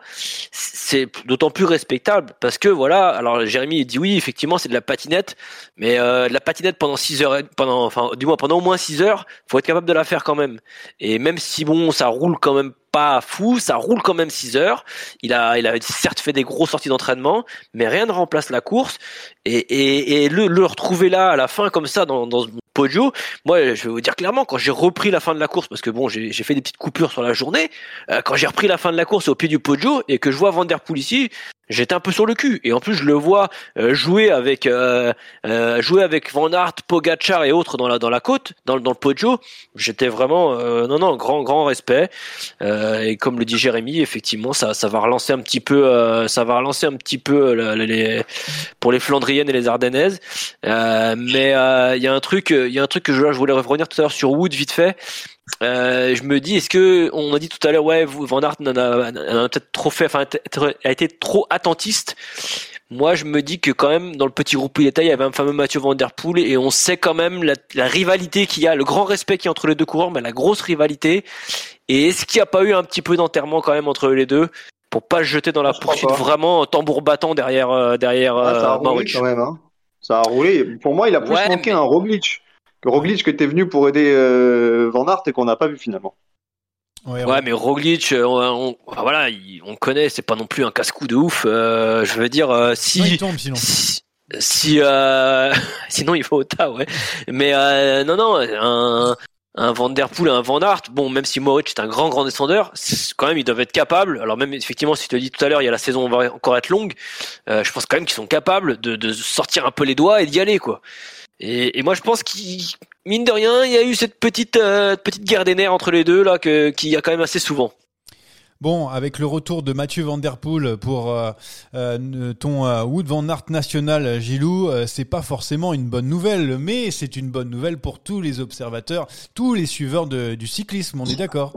c'est d'autant plus respectable parce que voilà. Alors Jérémy dit oui, effectivement, c'est de la patinette, mais euh, de la patinette pendant 6 heures, pendant, enfin, du moins pendant au moins 6 heures, faut être capable de la faire quand même. Et même si bon, ça roule quand même pas fou, ça roule quand même 6 heures. Il a, il a certes fait des grosses sorties d'entraînement, mais rien ne remplace la course. Et le, le retrouver là à la fin comme ça dans, dans podio, moi je vais vous dire clairement quand j'ai repris la fin de la course parce que bon j'ai fait des petites coupures sur la journée, euh, quand j'ai repris la fin de la course au pied du podio et que je vois Van ici, j'étais un peu sur le cul. Et en plus je le vois euh, jouer avec euh, euh, jouer avec Van Aert, Pogacar et autres dans la dans la côte, dans, le- dans le podio, j'étais vraiment euh, non non grand grand respect. Euh, et comme le dit Jérémy effectivement ça ça va relancer un petit peu euh, ça va relancer un petit peu les, les- pour les Flandriennes et les Ardennaises. Mais il y a un truc il y a un truc que je, je voulais revenir tout à l'heure sur Wood vite fait je me dis, est-ce que on a dit tout à l'heure, ouais, vous- Van Aert en a, a peut-être trop fait, enfin, a été trop attentiste. Moi, je me dis que quand même, dans le petit groupe il était, il y avait un fameux Mathieu Van Der Poel et on sait quand même la, la rivalité qu'il y a, le grand respect qu'il y a entre les deux coureurs, mais la grosse rivalité. Et est-ce qu'il n'y a pas eu un petit peu d'enterrement quand même entre les deux pour pas se jeter dans la Je poursuite vraiment tambour battant derrière euh, derrière Ah, ça a euh, roulé quand même. Hein. Ça a roulé. Pour moi, il a plus Ouais, manqué mais- un Roglic. Que Roglic qui était venu pour aider euh, Van Aert et qu'on n'a pas vu finalement. Ouais, mais Roglic, euh, on, on- enfin, voilà, il- on connaît, c'est pas non plus un casse-cou de ouf. euh, je veux dire, euh, si, Non, il tombe sinon. si, si, euh, (laughs) sinon il faut au tas, ouais. Mais euh, non, non, un, un Van Der Poel, un Van Aert, bon, même si Moritz est un grand, grand descendeur, quand même, ils doivent être capables. Alors même, effectivement, si tu te dis tout à l'heure, il y a la saison va encore être longue, euh, je pense quand même qu'ils sont capables de, de sortir un peu les doigts et d'y aller, quoi. Et, et moi, je pense qu'il, mine de rien, il y a eu cette petite, euh, petite guerre des nerfs entre les deux là, que, qu'il y a quand même assez souvent. Bon, avec le retour de Mathieu Van Der Poel pour euh, euh, ton euh, Wood Van Aert national, Gilou, euh, c'est pas forcément une bonne nouvelle, mais c'est une bonne nouvelle pour tous les observateurs, tous les suiveurs de- du cyclisme, on est d'accord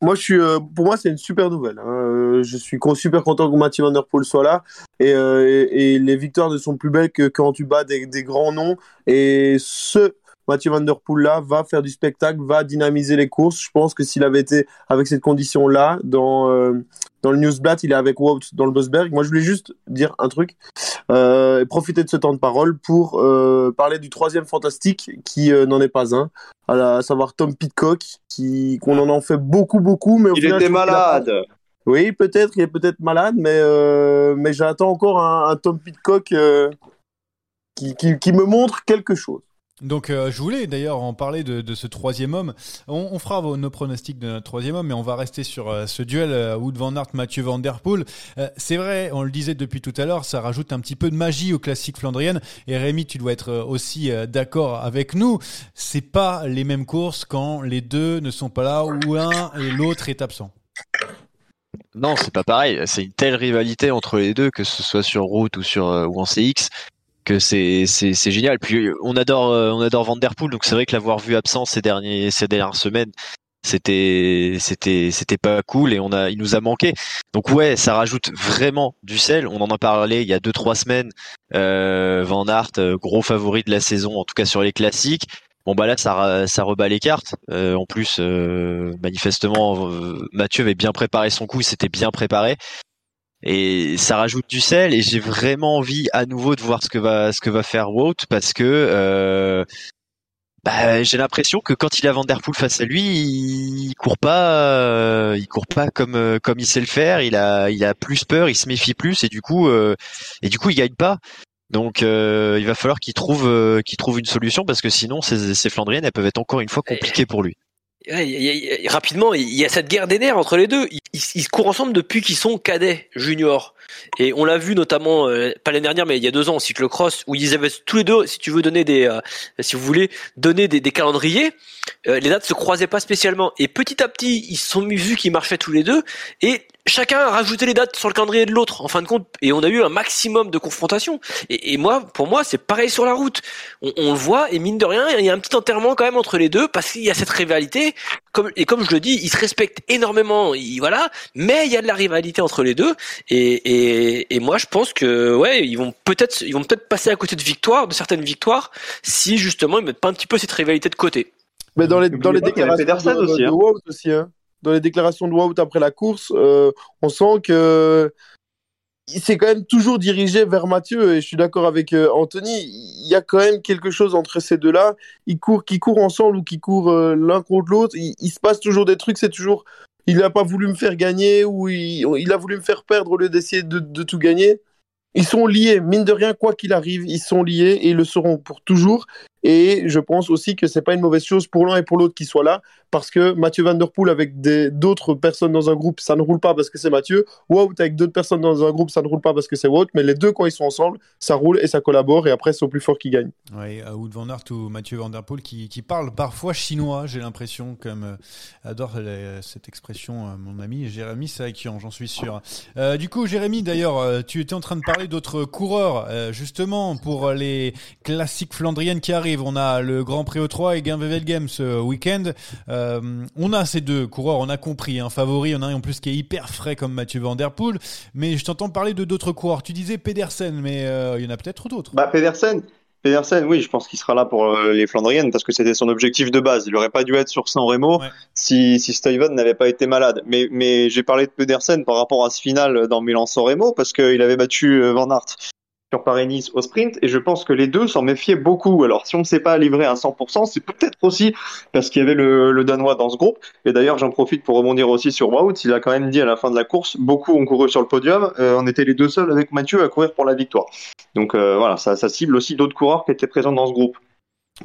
Moi, je suis, euh, pour moi, c'est une super nouvelle. hein. Euh, je suis super content que Mathieu Van soit là. Et, euh, et, les victoires ne sont plus belles que quand tu bats des grands noms. Et ce Mathieu Van Der Poel là va faire du spectacle, va dynamiser les courses. Je pense que s'il avait été avec cette condition là dans euh, dans le Newsblatt, il est avec Wout dans le Bosberg. Moi, je voulais juste dire un truc euh, et profiter de ce temps de parole pour euh, parler du troisième fantastique qui n'en est pas un, à, la- à savoir Tom Pitcock, qui qu'on en a fait beaucoup beaucoup, mais au Il final, était malade. Oui, peut-être, il est peut-être malade, mais mais j'attends encore un, un Tom Pitcock qui, qui qui me montre quelque chose. Donc euh, je voulais d'ailleurs en parler de, ce troisième homme. On, fera nos pronostics de notre troisième homme, mais on va rester sur euh, ce duel euh, Wood Van Aert, Mathieu Van Der Poel. C'est vrai, on le disait depuis tout à l'heure, ça rajoute un petit peu de magie au classique flandrienne. Et Rémi, tu dois être aussi d'accord avec nous. C'est pas les mêmes courses quand les deux ne sont pas là ou l'un et l'autre est absent. Non, c'est pas pareil. C'est une telle rivalité entre les deux, que ce soit sur route ou sur ou en CX, que c'est c'est génial. Puis on adore euh, on adore Van Der Poel, donc c'est vrai que l'avoir vu absent ces derniers ces dernières semaines, c'était c'était c'était pas cool et on a il nous a manqué. Donc ouais, ça rajoute vraiment du sel. On en a parlé il y a deux trois semaines. Euh, Van Aert, euh, gros favori de la saison, en tout cas sur les classiques. Bon bah là ça ça rebat les cartes. Euh, en plus euh, manifestement euh, Mathieu avait bien préparé son coup, il s'était bien préparé et ça rajoute du sel et j'ai vraiment envie à nouveau de voir ce que va ce que va faire Wout parce que euh, bah, j'ai l'impression que quand il a Van Der Poel face à lui, il court pas euh, il court pas comme euh, comme il sait le faire, il a il a plus peur, il se méfie plus et du coup euh, et du coup il gagne pas. Donc euh, il va falloir qu'il trouve euh, qu'il trouve une solution parce que sinon ces, ces Flandriennes elles peuvent être encore une fois compliquées pour lui. Rapidement, il y a cette guerre des nerfs entre les deux. Ils, ils- ils courent ensemble depuis qu'ils sont cadets, juniors. Et on l'a vu notamment, euh, pas l'année dernière, mais il y a deux ans au cyclocross, où ils avaient tous les deux, si tu veux donner des, euh, si vous voulez, donner des, calendriers, euh, les dates se croisaient pas spécialement. Et petit à petit, ils se sont mis vu qu'ils marchaient tous les deux, et chacun a rajouté les dates sur le calendrier de l'autre, en fin de compte. Et on a eu un maximum de confrontations. Et, et moi, pour moi, c'est pareil sur la route. On, on le voit, et mine de rien, il y a un petit enterrement quand même entre les deux, parce qu'il y a cette rivalité. Comme, et comme je le dis, ils se respectent énormément, ils- voilà, mais il y a de la rivalité entre les deux. Et, et, et moi, je pense que, ouais, ils vont peut-être, ils vont peut-être passer à côté de victoires, de certaines victoires, si justement ils mettent pas un petit peu cette rivalité de côté. Mais dans les, dans les déclarations Pedersen de, aussi, de hein. Wout aussi, hein. Dans les déclarations de Wout après la course, euh, on sent que il s'est quand même toujours dirigé vers Mathieu et je suis d'accord avec euh, Anthony. Il y a quand même quelque chose entre ces deux-là. Ils courent, qui courent ensemble ou qui courent euh, l'un contre l'autre. Il, se passe toujours des trucs. C'est toujours, il n'a pas voulu me faire gagner ou il, il a voulu me faire perdre au lieu d'essayer de, de tout gagner. Ils sont liés, mine de rien, quoi qu'il arrive, ils sont liés et ils le seront pour toujours. Et je pense aussi que c'est pas une mauvaise chose pour l'un et pour l'autre qu'ils soient là, parce que Mathieu Van Der Poel avec d'autres personnes dans un groupe, ça ne roule pas parce que c'est Mathieu. Wout avec d'autres personnes dans un groupe, ça ne roule pas parce que c'est Wout. Mais les deux, quand ils sont ensemble, ça roule et ça collabore et après, c'est au plus fort qui gagne. Oui, à Wood Van Aert ou Mathieu Van Der Poel qui, qui parle parfois chinois, j'ai l'impression, comme euh, adore cette expression euh, mon ami Jérémy Sakian, j'en suis sûr. Euh, du coup, Jérémy, d'ailleurs, euh, tu étais en train de parler d'autres coureurs, euh, justement, pour les classiques flandriennes qui arrivent. On a le Grand Prix O3 et Games ce week-end. Euh, on a ces deux coureurs, on a compris, un favori, on a un en plus qui est hyper frais comme Mathieu Van Der Poel, mais je t'entends parler de d'autres coureurs. Tu disais Pedersen, mais euh, il y en a peut-être d'autres. Bah, Pedersen, Pedersen, oui, je pense qu'il sera là pour euh, les Flandriennes parce que c'était son objectif de base. Il aurait pas dû être sur San Remo Ouais. si, si Steven n'avait pas été malade. Mais, mais j'ai parlé de Pedersen par rapport à ce final dans Milan-San Remo parce qu'il avait battu euh, Van Aert sur Paris-Nice au sprint et je pense que les deux s'en méfiaient beaucoup. Alors si on ne s'est pas livré à 100%, c'est peut-être aussi parce qu'il y avait le, Danois dans ce groupe. Et d'ailleurs, j'en profite pour rebondir aussi sur Wout. Il a quand même dit à la fin de la course, beaucoup ont couru sur le podium. Euh, on était les deux seuls avec Mathieu à courir pour la victoire. Donc euh, voilà, ça cible aussi d'autres coureurs qui étaient présents dans ce groupe.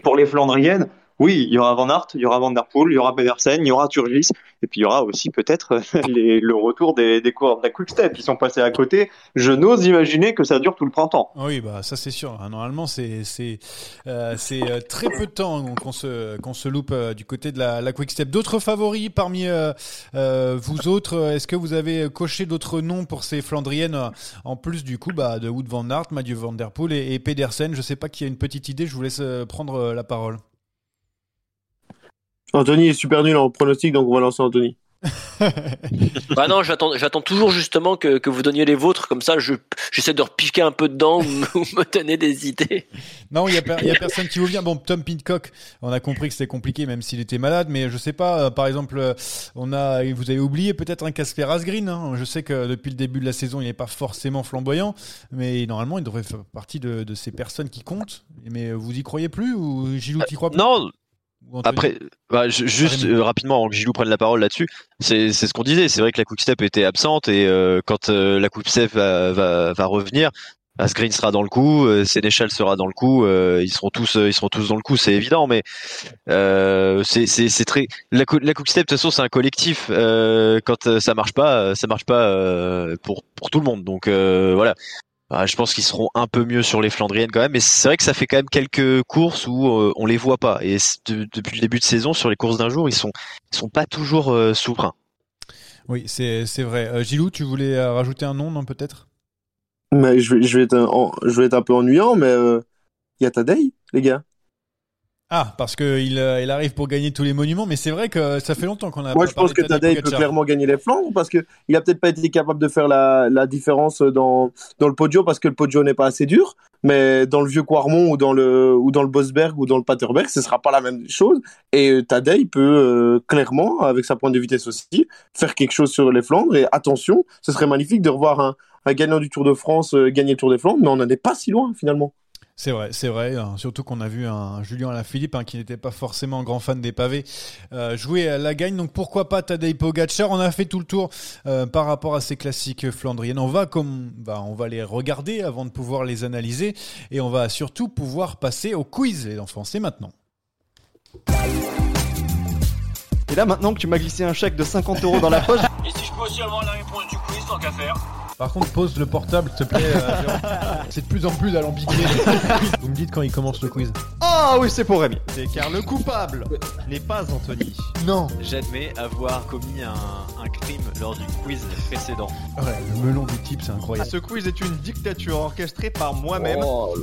Pour les Flandriennes, oui, il y aura Van Aert, il y aura Van Der Poel, il y aura Pedersen, il y aura Turgis, et puis il y aura aussi peut-être (laughs) les- le retour des, coureurs de la Quick Step qui sont passés à côté. Je n'ose imaginer que ça dure tout le printemps. Oui, bah ça c'est sûr. Ah, Normalement, c'est euh, euh, très peu de temps qu'on se loupe euh, du côté de la, Quick Step. D'autres favoris parmi euh, euh, vous autres euh, Est-ce que vous avez coché d'autres noms pour ces Flandriennes euh, en plus du coup bah, de Wood van Aert, Mathieu van der Poel et, Pedersen? Je sais pas qui a une petite idée. Je vous laisse euh, prendre euh, la parole. Anthony est super nul en pronostic, donc on va lancer Anthony. (laughs) Bah non, j'attends, j'attends toujours justement que, que vous donniez les vôtres, comme ça je, j'essaie de repiquer un peu dedans ou me, (laughs) donner des idées. Non, il y a, per- il y a personne qui vous vient. Bon, Tom Pitcock, on a compris que c'était compliqué, même s'il était malade. Mais je sais pas. euh, par exemple, euh, on a, vous avez oublié peut-être un Casper Asgreen. Hein. Je sais que depuis le début de la saison, il n'est pas forcément flamboyant, mais normalement, il devrait faire partie de, de ces personnes qui comptent. Mais vous y croyez plus ou Gilou, t'y crois plus? Non, Après, bah, ju- juste euh, rapidement, avant que Gilou prenne la parole là-dessus, c'est c'est ce qu'on disait. C'est vrai que la Quickstep était absente et euh, quand euh, la Quickstep va, va, va revenir, Asgreen sera dans le coup, euh, Sénéchal sera dans le coup, euh, ils seront tous euh, ils seront tous dans le coup, c'est évident. Mais euh, c'est c'est c'est très la, la Quickstep de toute façon c'est un collectif. Euh, quand euh, ça marche pas, ça marche pas euh, pour pour tout le monde. Donc euh, voilà. Bah, je pense qu'ils seront un peu mieux sur les Flandriennes quand même, mais c'est vrai que ça fait quand même quelques courses où euh, on les voit pas. Et de- depuis le début de saison, sur les courses d'un jour, ils sont ils sont pas toujours euh, souverains. Oui, c'est c'est vrai. Euh, Gilou, tu voulais euh, rajouter un nom, non peut-être? Mais je vais, je vais, être, un, je vais être un peu ennuyant, mais euh, il y a Tadei, les gars. Ah, parce qu'il il arrive pour gagner tous les monuments, mais c'est vrai que ça fait longtemps qu'on a. Moi, pas je pense que Tadei peut clairement gagner les Flandres parce que il a peut-être pas été capable de faire la, la différence dans, dans le podio parce que le podio n'est pas assez dur. Mais dans le vieux Quarmont ou dans le ou dans le Bosberg ou dans le Paterberg, ce sera pas la même chose. Et euh, Tadei peut euh, clairement, avec sa pointe de vitesse aussi, faire quelque chose sur les Flandres. Et attention, ce serait magnifique de revoir un, un gagnant du Tour de France euh, gagner le Tour des Flandres, mais on n'en est pas si loin finalement. C'est vrai, c'est vrai. hein, Surtout qu'on a vu un Julien Alaphilippe hein, qui n'était pas forcément un grand fan des pavés euh, jouer à la gagne. Donc pourquoi pas Tadej Pogacar? On a fait tout le tour euh, par rapport à ces classiques flandriennes. On va comme, bah, on va les regarder avant de pouvoir les analyser et on va surtout pouvoir passer au quiz. Les enfants, c'est maintenant. Et là, maintenant que tu m'as glissé un chèque de 50 euros dans la poche, (laughs) Et si je peux aussi avoir la réponse du quiz, tant qu'à faire Par contre, pose le portable, s'il te plaît. euh, c'est de plus en plus alambiqué. (laughs) Vous me dites quand il commence le quiz. ah oui, c'est pour Rémi. C'est car le coupable n'est pas Anthony. Non. J'admets avoir commis un, un crime lors du quiz précédent. Ouais, le melon du type, c'est incroyable. Ce quiz est une dictature orchestrée par moi-même. Oh,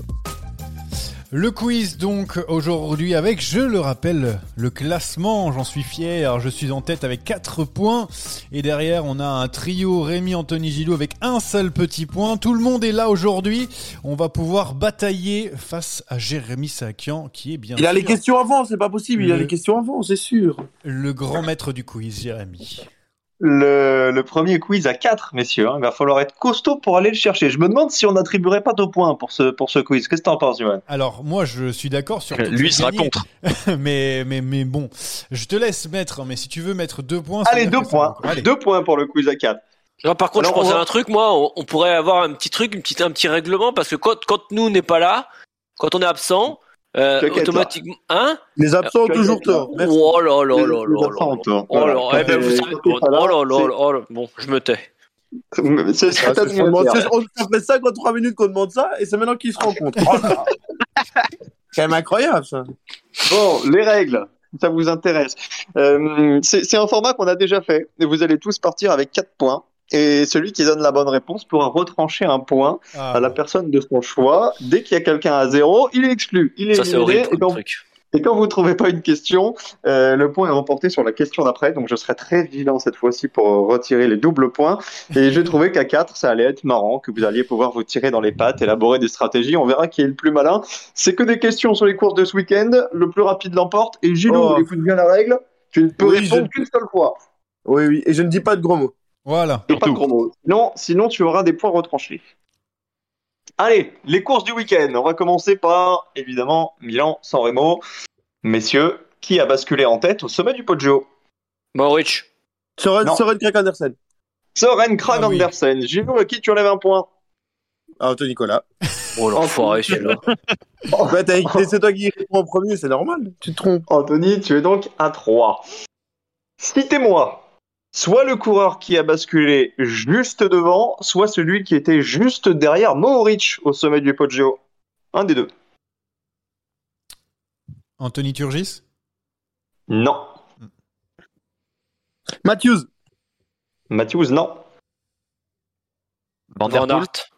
Le quiz donc aujourd'hui avec, je le rappelle, le classement, j'en suis fier, je suis en tête avec 4 points et derrière on a un trio Rémi, Anthony, Gilou avec un seul petit point. Tout le monde est là aujourd'hui, on va pouvoir batailler face à Jérémy Sakian qui est bien Il a les questions avant, c'est pas possible. Il a Le- les questions avant, c'est sûr. le grand maître du quiz, Jérémy. Le, le premier quiz à 4, messieurs. hein. Il va falloir être costaud pour aller le chercher. Je me demande si on n'attribuerait pas de points pour ce, pour ce quiz. Qu'est-ce que t'en penses, Johan? Alors moi je suis d'accord sur Lui il sera contre. (laughs) mais, mais, mais bon, je te laisse mettre, mais si tu veux mettre deux points... Allez, deux points. Allez. Deux points pour le quiz à 4. Non, par contre, Alors, je va- à un truc, moi, on, on pourrait avoir un petit truc, une petite, un petit règlement, parce que quand, quand nous n'est pas là, quand on est absent, euh, automatiquement, hein? Les absents ont toujours tort. Oh là là Les- là les là absents là ont tort. Oh là, eh ben, vous savez, oh là là c'est- là, oh là, bon, je me tais. C'est Ah, on- ça fait 53 minutes qu'on demande ça et c'est maintenant qu'ils se rencontrent. Oh. C'est quand même incroyable ça. Bon, les règles, ça vous intéresse. Euh, c'est c'est un format qu'on a déjà fait. Et vous allez tous partir avec 4 points. Et celui qui donne la bonne réponse pourra retrancher un point Ah, à la personne de son choix. Dès qu'il y a quelqu'un à zéro, il est exclu. Il est Ça, c'est horrible Et comme donc, truc. Et quand vous ne trouvez pas une question, euh, le point est remporté sur la question d'après. Donc je serai très vigilant cette fois-ci pour retirer les doubles points. Et j'ai trouvé qu'à 4, ça allait être marrant, que vous alliez pouvoir vous tirer dans les pattes, élaborer des stratégies. On verra qui est le plus malin. C'est que des questions sur les courses de ce week-end. Le plus rapide l'emporte. Et Gilou, Oh. écoute bien la règle. Tu ne peux Oui, répondre je- qu'une seule fois. Oui, oui, et je ne dis pas de gros mots. Voilà. Et pas de gros mots. Sinon, sinon, tu auras des points retranchés. Allez, les courses du week-end. On va commencer par, évidemment, Milan-San Remo. Messieurs, qui a basculé en tête au sommet du Poggio? Maurich. Soren. Soren Krek Andersen. Soren Krag Ah oui. Andersen. Gilou, à qui tu enlèves un point? Ah, Anthony Nicolas. Oh l'enfoiré celui-là. (laughs) Bah, t'as- c'est toi qui réponds en premier, c'est normal. Tu te trompes. Anthony, tu es donc à 3. Citez-moi soit le coureur qui a basculé juste devant, soit celui qui était juste derrière Mohoric au sommet du Poggio. Un des deux. Anthony Turgis? Non. Matthews? Matthews, non. Van der Van Poel. Aert.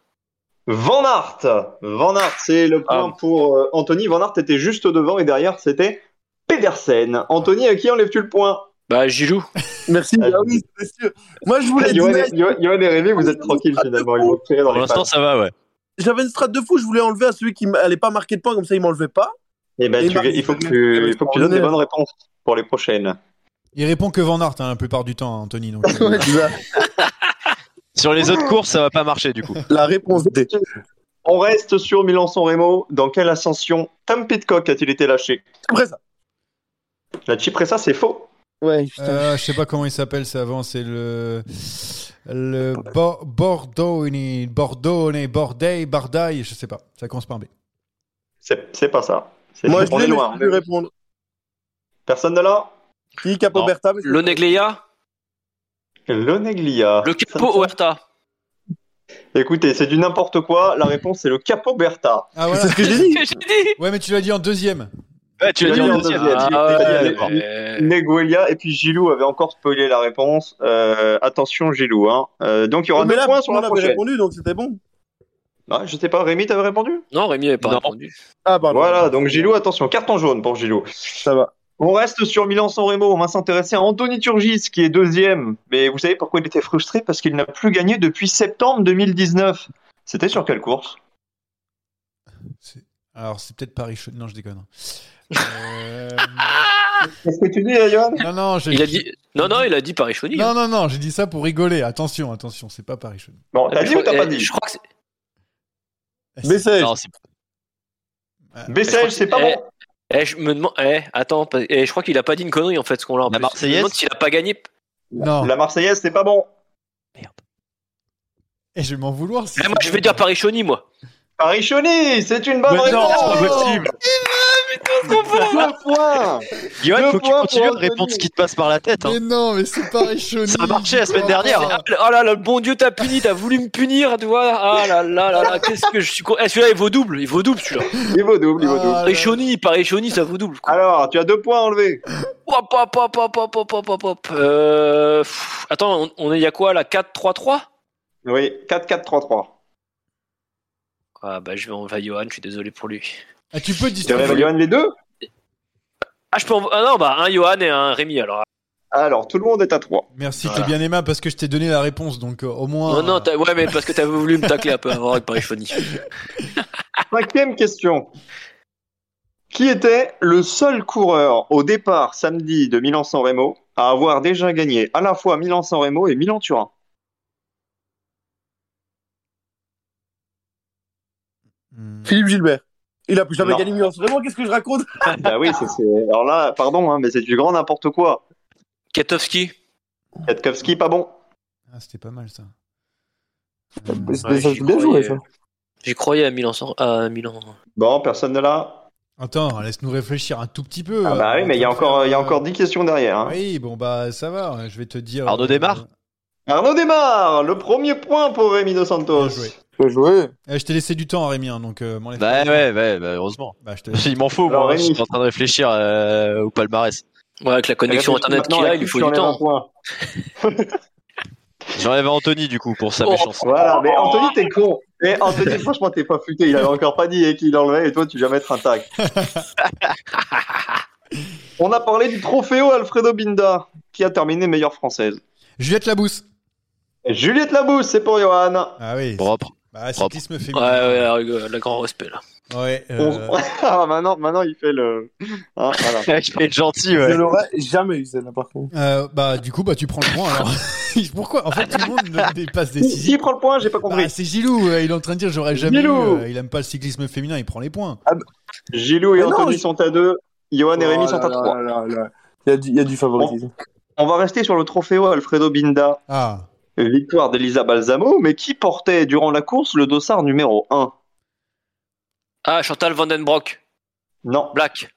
Van Aert. Van Aert, c'est le point Ah. pour euh, Anthony. Van Aert était juste devant et derrière, c'était Pedersen. Anthony, à qui enlèves-tu le point? Bah Gilou. Merci. Ah, oui, c'est sûr. Moi, je voulais dire. et, Johan et Rémi, vous êtes tranquilles finalement. Ils vont tirer dans Pour l'instant, ça va, ouais. J'avais une strat de fou, je voulais enlever à celui qui n'allait pas marquer de points, comme ça il m'enlevait pas. Eh ben, Et tu- Marc- il faut que tu, il faut que tu donnes des bonnes réponses pour les prochaines. Il répond que Van Aert hein, la plupart du temps, Anthony. Donc, (laughs) euh, Ouais. (laughs) Sur les autres courses, ça va pas marcher du coup. La réponse D. On reste sur Milan-San Remo. Dans quelle ascension Tom Pitcock a-t-il été lâché? Après ça. La Cipressa, c'est faux. Ouais, putain. euh, je sais pas comment il s'appelle, c'est avant, c'est le le Bo- Bordeaux, Bordeaux, Bordeaux, Bardaille, je sais pas. Ça commence par un B. C'est pas ça. Moi, on je est l'ai, mais loin. je peux lui répondre. Personne de là? Qui Capoberta mais c'est- Loneglia. Loneglia. Le Capo Huerta. Écoutez, c'est du n'importe quoi. La réponse, c'est le Capo Berta. Ah voilà. C'est ce que j'ai dit. J'ai dit. Ouais, mais tu l'as dit en deuxième. Ouais, tu l'as dit en deuxième. Ah Neguelia et puis Gilou avait encore spoilé la réponse. Euh, attention Gilou. Hein. Euh, donc il y aura Oh, deux points sur on la avait prochaine. répondu, donc c'était bon. Ah, je sais pas, Rémi, t'avais répondu? Non, Rémi n'avait pas Non. répondu. Ah, pardon. Voilà, donc Gilou, attention, carton jaune pour Gilou. Ça va. On reste sur Milan-San Remo, on va s'intéresser à Anthony Turgis qui est deuxième. Mais vous savez pourquoi il était frustré? Parce qu'il n'a plus gagné depuis septembre 2019. C'était sur quelle course? Alors, c'est peut-être Paris. Non, je déconne. Euh, Qu'est-ce que tu dis, Johan Non, non, j'ai Il a dit. Non, non, il a dit Paris Chauny. Non, non, non, j'ai dit ça pour rigoler. Attention, attention, c'est pas Paris Chaude. Bon, t'as dit ou t'as pas dit? Je crois que c'est. Bessège. Non, c'est- Bessèges, c'est pas Eh, bon. Eh, je me demande. Eh, attends. Eh, je crois qu'il a pas dit une connerie en fait, ce qu'on l'a. La. Marseillaise Je me demande s'il a pas gagné. Non. La Marseillaise, c'est pas bon. Et je vais m'en vouloir. si Eh, c'est moi, je vais dire Paris Chauny, moi. Parichoni, c'est une bonne réponse. Non, c'est pas possible. Eh ben, deux points Yoann, faut que tu continues à répondre ce qui te passe par la tête. Hein. Mais non, mais c'est pas Richoni. Ça a marché la semaine oh, dernière. Hein. Oh là là, le bon Dieu t'a puni, t'as voulu me punir, tu vois. Ah là là là là, qu'est-ce que je suis. con Eh, celui-là, il vaut double, il vaut double celui-là. Il vaut double, il vaut ah double. Richoni, par Richoni, ça vaut double. Alors, tu as deux points enlevés. Hop, hop, hop, hop, hop, hop, hop, hop. Euh... Attends, on, on est, il y a quoi là? 4-3-3 Oui, 4-4-3-3. Ah bah, je vais enlever Johan, je suis désolé pour lui. Ah, tu peux Tu distribuer. rêves Johan les deux? Ah, je peux en... Ah non, bah, un Johan et un Rémi alors. Alors, tout le monde est à 3. Merci, Voilà. t'es bien aimable parce que je t'ai donné la réponse, donc euh, au moins. Non, non, t'as- ouais, mais parce que t'avais voulu me tacler un peu avant avec Paris Chauny. (laughs) Cinquième question. Qui était le seul coureur au départ samedi de Milan-San Remo à avoir déjà gagné à la fois Milan-San Remo et Milan-Turin? Hmm. Philippe Gilbert. Il a plus jamais Non. gagné Milan. Vraiment, qu'est-ce que je raconte (laughs) Bah oui, c'est, c'est- alors là, pardon, hein, mais c'est du grand n'importe quoi. Katowski Katkowski, pas bon. Ah, c'était pas mal ça. Mais c'était- Ouais, ça, j'y bien croyais. joué, ça. J'y croyais à Milan. sans- À Milan. Bon, personne ne l'a. Attends, laisse-nous réfléchir un tout petit peu. Ah bah euh, oui, mais il y a encore, y a euh, encore 10 questions derrière. hein. Oui, bon bah ça va, je vais te dire. Arnaud euh, démarre Arnaud démarre, le premier point pour Rémi Dos Santos. Bien joué. Bien joué. Eh, je t'ai laissé du temps, Rémi, hein, donc euh, Bah pas. ouais, ouais, bah, heureusement. Bah, je te (laughs) Il m'en faut, Alors, moi. Je suis en train de réfléchir euh, au palmarès. Ouais, avec la connexion Réfléchis internet qu'il a, à il lui faut du temps. point. (laughs) J'enlève Anthony, du coup, pour sa Oh. méchance. Voilà, mais Anthony, t'es con. Et Anthony, franchement, t'es pas futé. Il avait encore pas dit qu'il enlevait et toi, tu vas mettre un tag. (laughs) On a parlé du trophéo Alfredo Binda, qui a terminé meilleure française. Juliette Labousse. Juliette Labousse, c'est pour Johan. Ah oui. Propre. Bah, cyclisme Ouais, féminin. ouais, le, le grand respect là. Ouais. euh, On- (laughs) Ah, maintenant, maintenant, il fait le. Voilà. (laughs) Il fait le gentil, Je ouais. l'aurais jamais eu celle-là par contre. euh, bah, du coup, bah, tu prends le point alors. (laughs) Pourquoi? En fait, tout le monde ne dépasse Qui, décisif. qui prend le point J'ai pas compris. Bah, c'est Gilou, euh, il est en train de dire j'aurais jamais Gilou. eu, euh, il aime pas le cyclisme féminin, il prend les points. Gilou et Mais non, Anthony je- sont à 2. Johan et Rémi Oh sont à là 3. là là. Il y a du, il y a du favoritisme. On va rester sur le trophéo Alfredo Binda. Ah, Victoire d'Elisa Balsamo, mais qui portait durant la course le dossard numéro 1 Ah, Chantal Vandenbroek, Non, Black.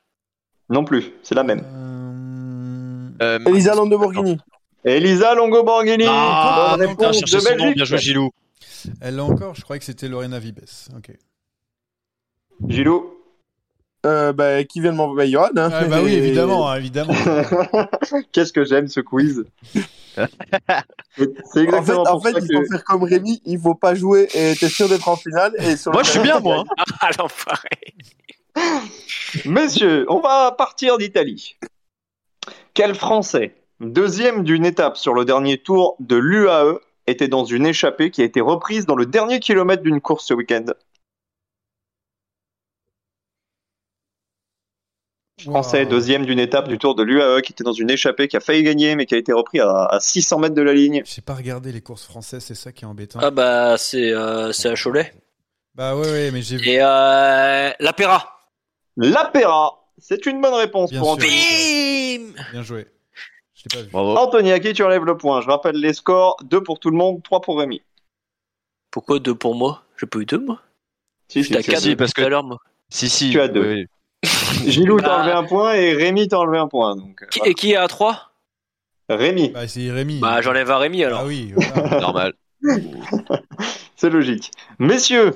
non plus, c'est la même. euh, Euh, Elisa Lamborghini. Elisa Longo-Borghini Ah, bonne réponse de nom, Belgique. bien joué Gilou. elle l'a encore, je croyais que c'était Lorena Vibes. Ok. Gilou Euh, bah, qui vient de m'envoyer Johan. Hein. Ah, bah oui, (laughs) évidemment, hein, évidemment. (laughs) Qu'est-ce que j'aime ce quiz C'est En fait, exactement en fait ça il que... faut faire comme Rémi, il faut pas jouer et t'es sûr d'être en finale. Et sur Moi, je suis bien, moi. Ah, l'enfoiré. Messieurs, on va partir d'Italie. Quel Français, deuxième d'une étape sur le dernier tour de l'UAE, était dans une échappée qui a été reprise dans le dernier kilomètre d'une course ce week-end? Français, Wow. deuxième d'une étape du tour de l'UAE, qui était dans une échappée, qui a failli gagner, mais qui a été repris à, à 600 mètres de la ligne. J'ai pas regardé les courses françaises, c'est ça qui est embêtant. Ah bah c'est euh, c'est à Cholet. Bah ouais, ouais, mais j'ai vu. Et euh, la Pera. L'Apéra, c'est une bonne réponse Bien pour sûr. Anthony. Bim Bien joué. Je l'ai pas vu. Bravo. Anthony, à qui tu enlèves le point Je rappelle les scores, 2 pour tout le monde, 3 pour Rémi. Pourquoi deux pour moi? J'ai pas eu deux moi Si, si, quatre si. si, parce tout que- à l'heure moi. Si, si. Tu as deux. oui. Gilou t'a Bah. enlevé un point et Rémi t'a enlevé un point. Donc, euh, Qui- Et qui est à trois? Voilà. Rémi, Bah c'est Rémi. Bah j'enlève à Rémi alors. Ah oui, voilà. (laughs) Normal. (laughs) c'est logique. Messieurs,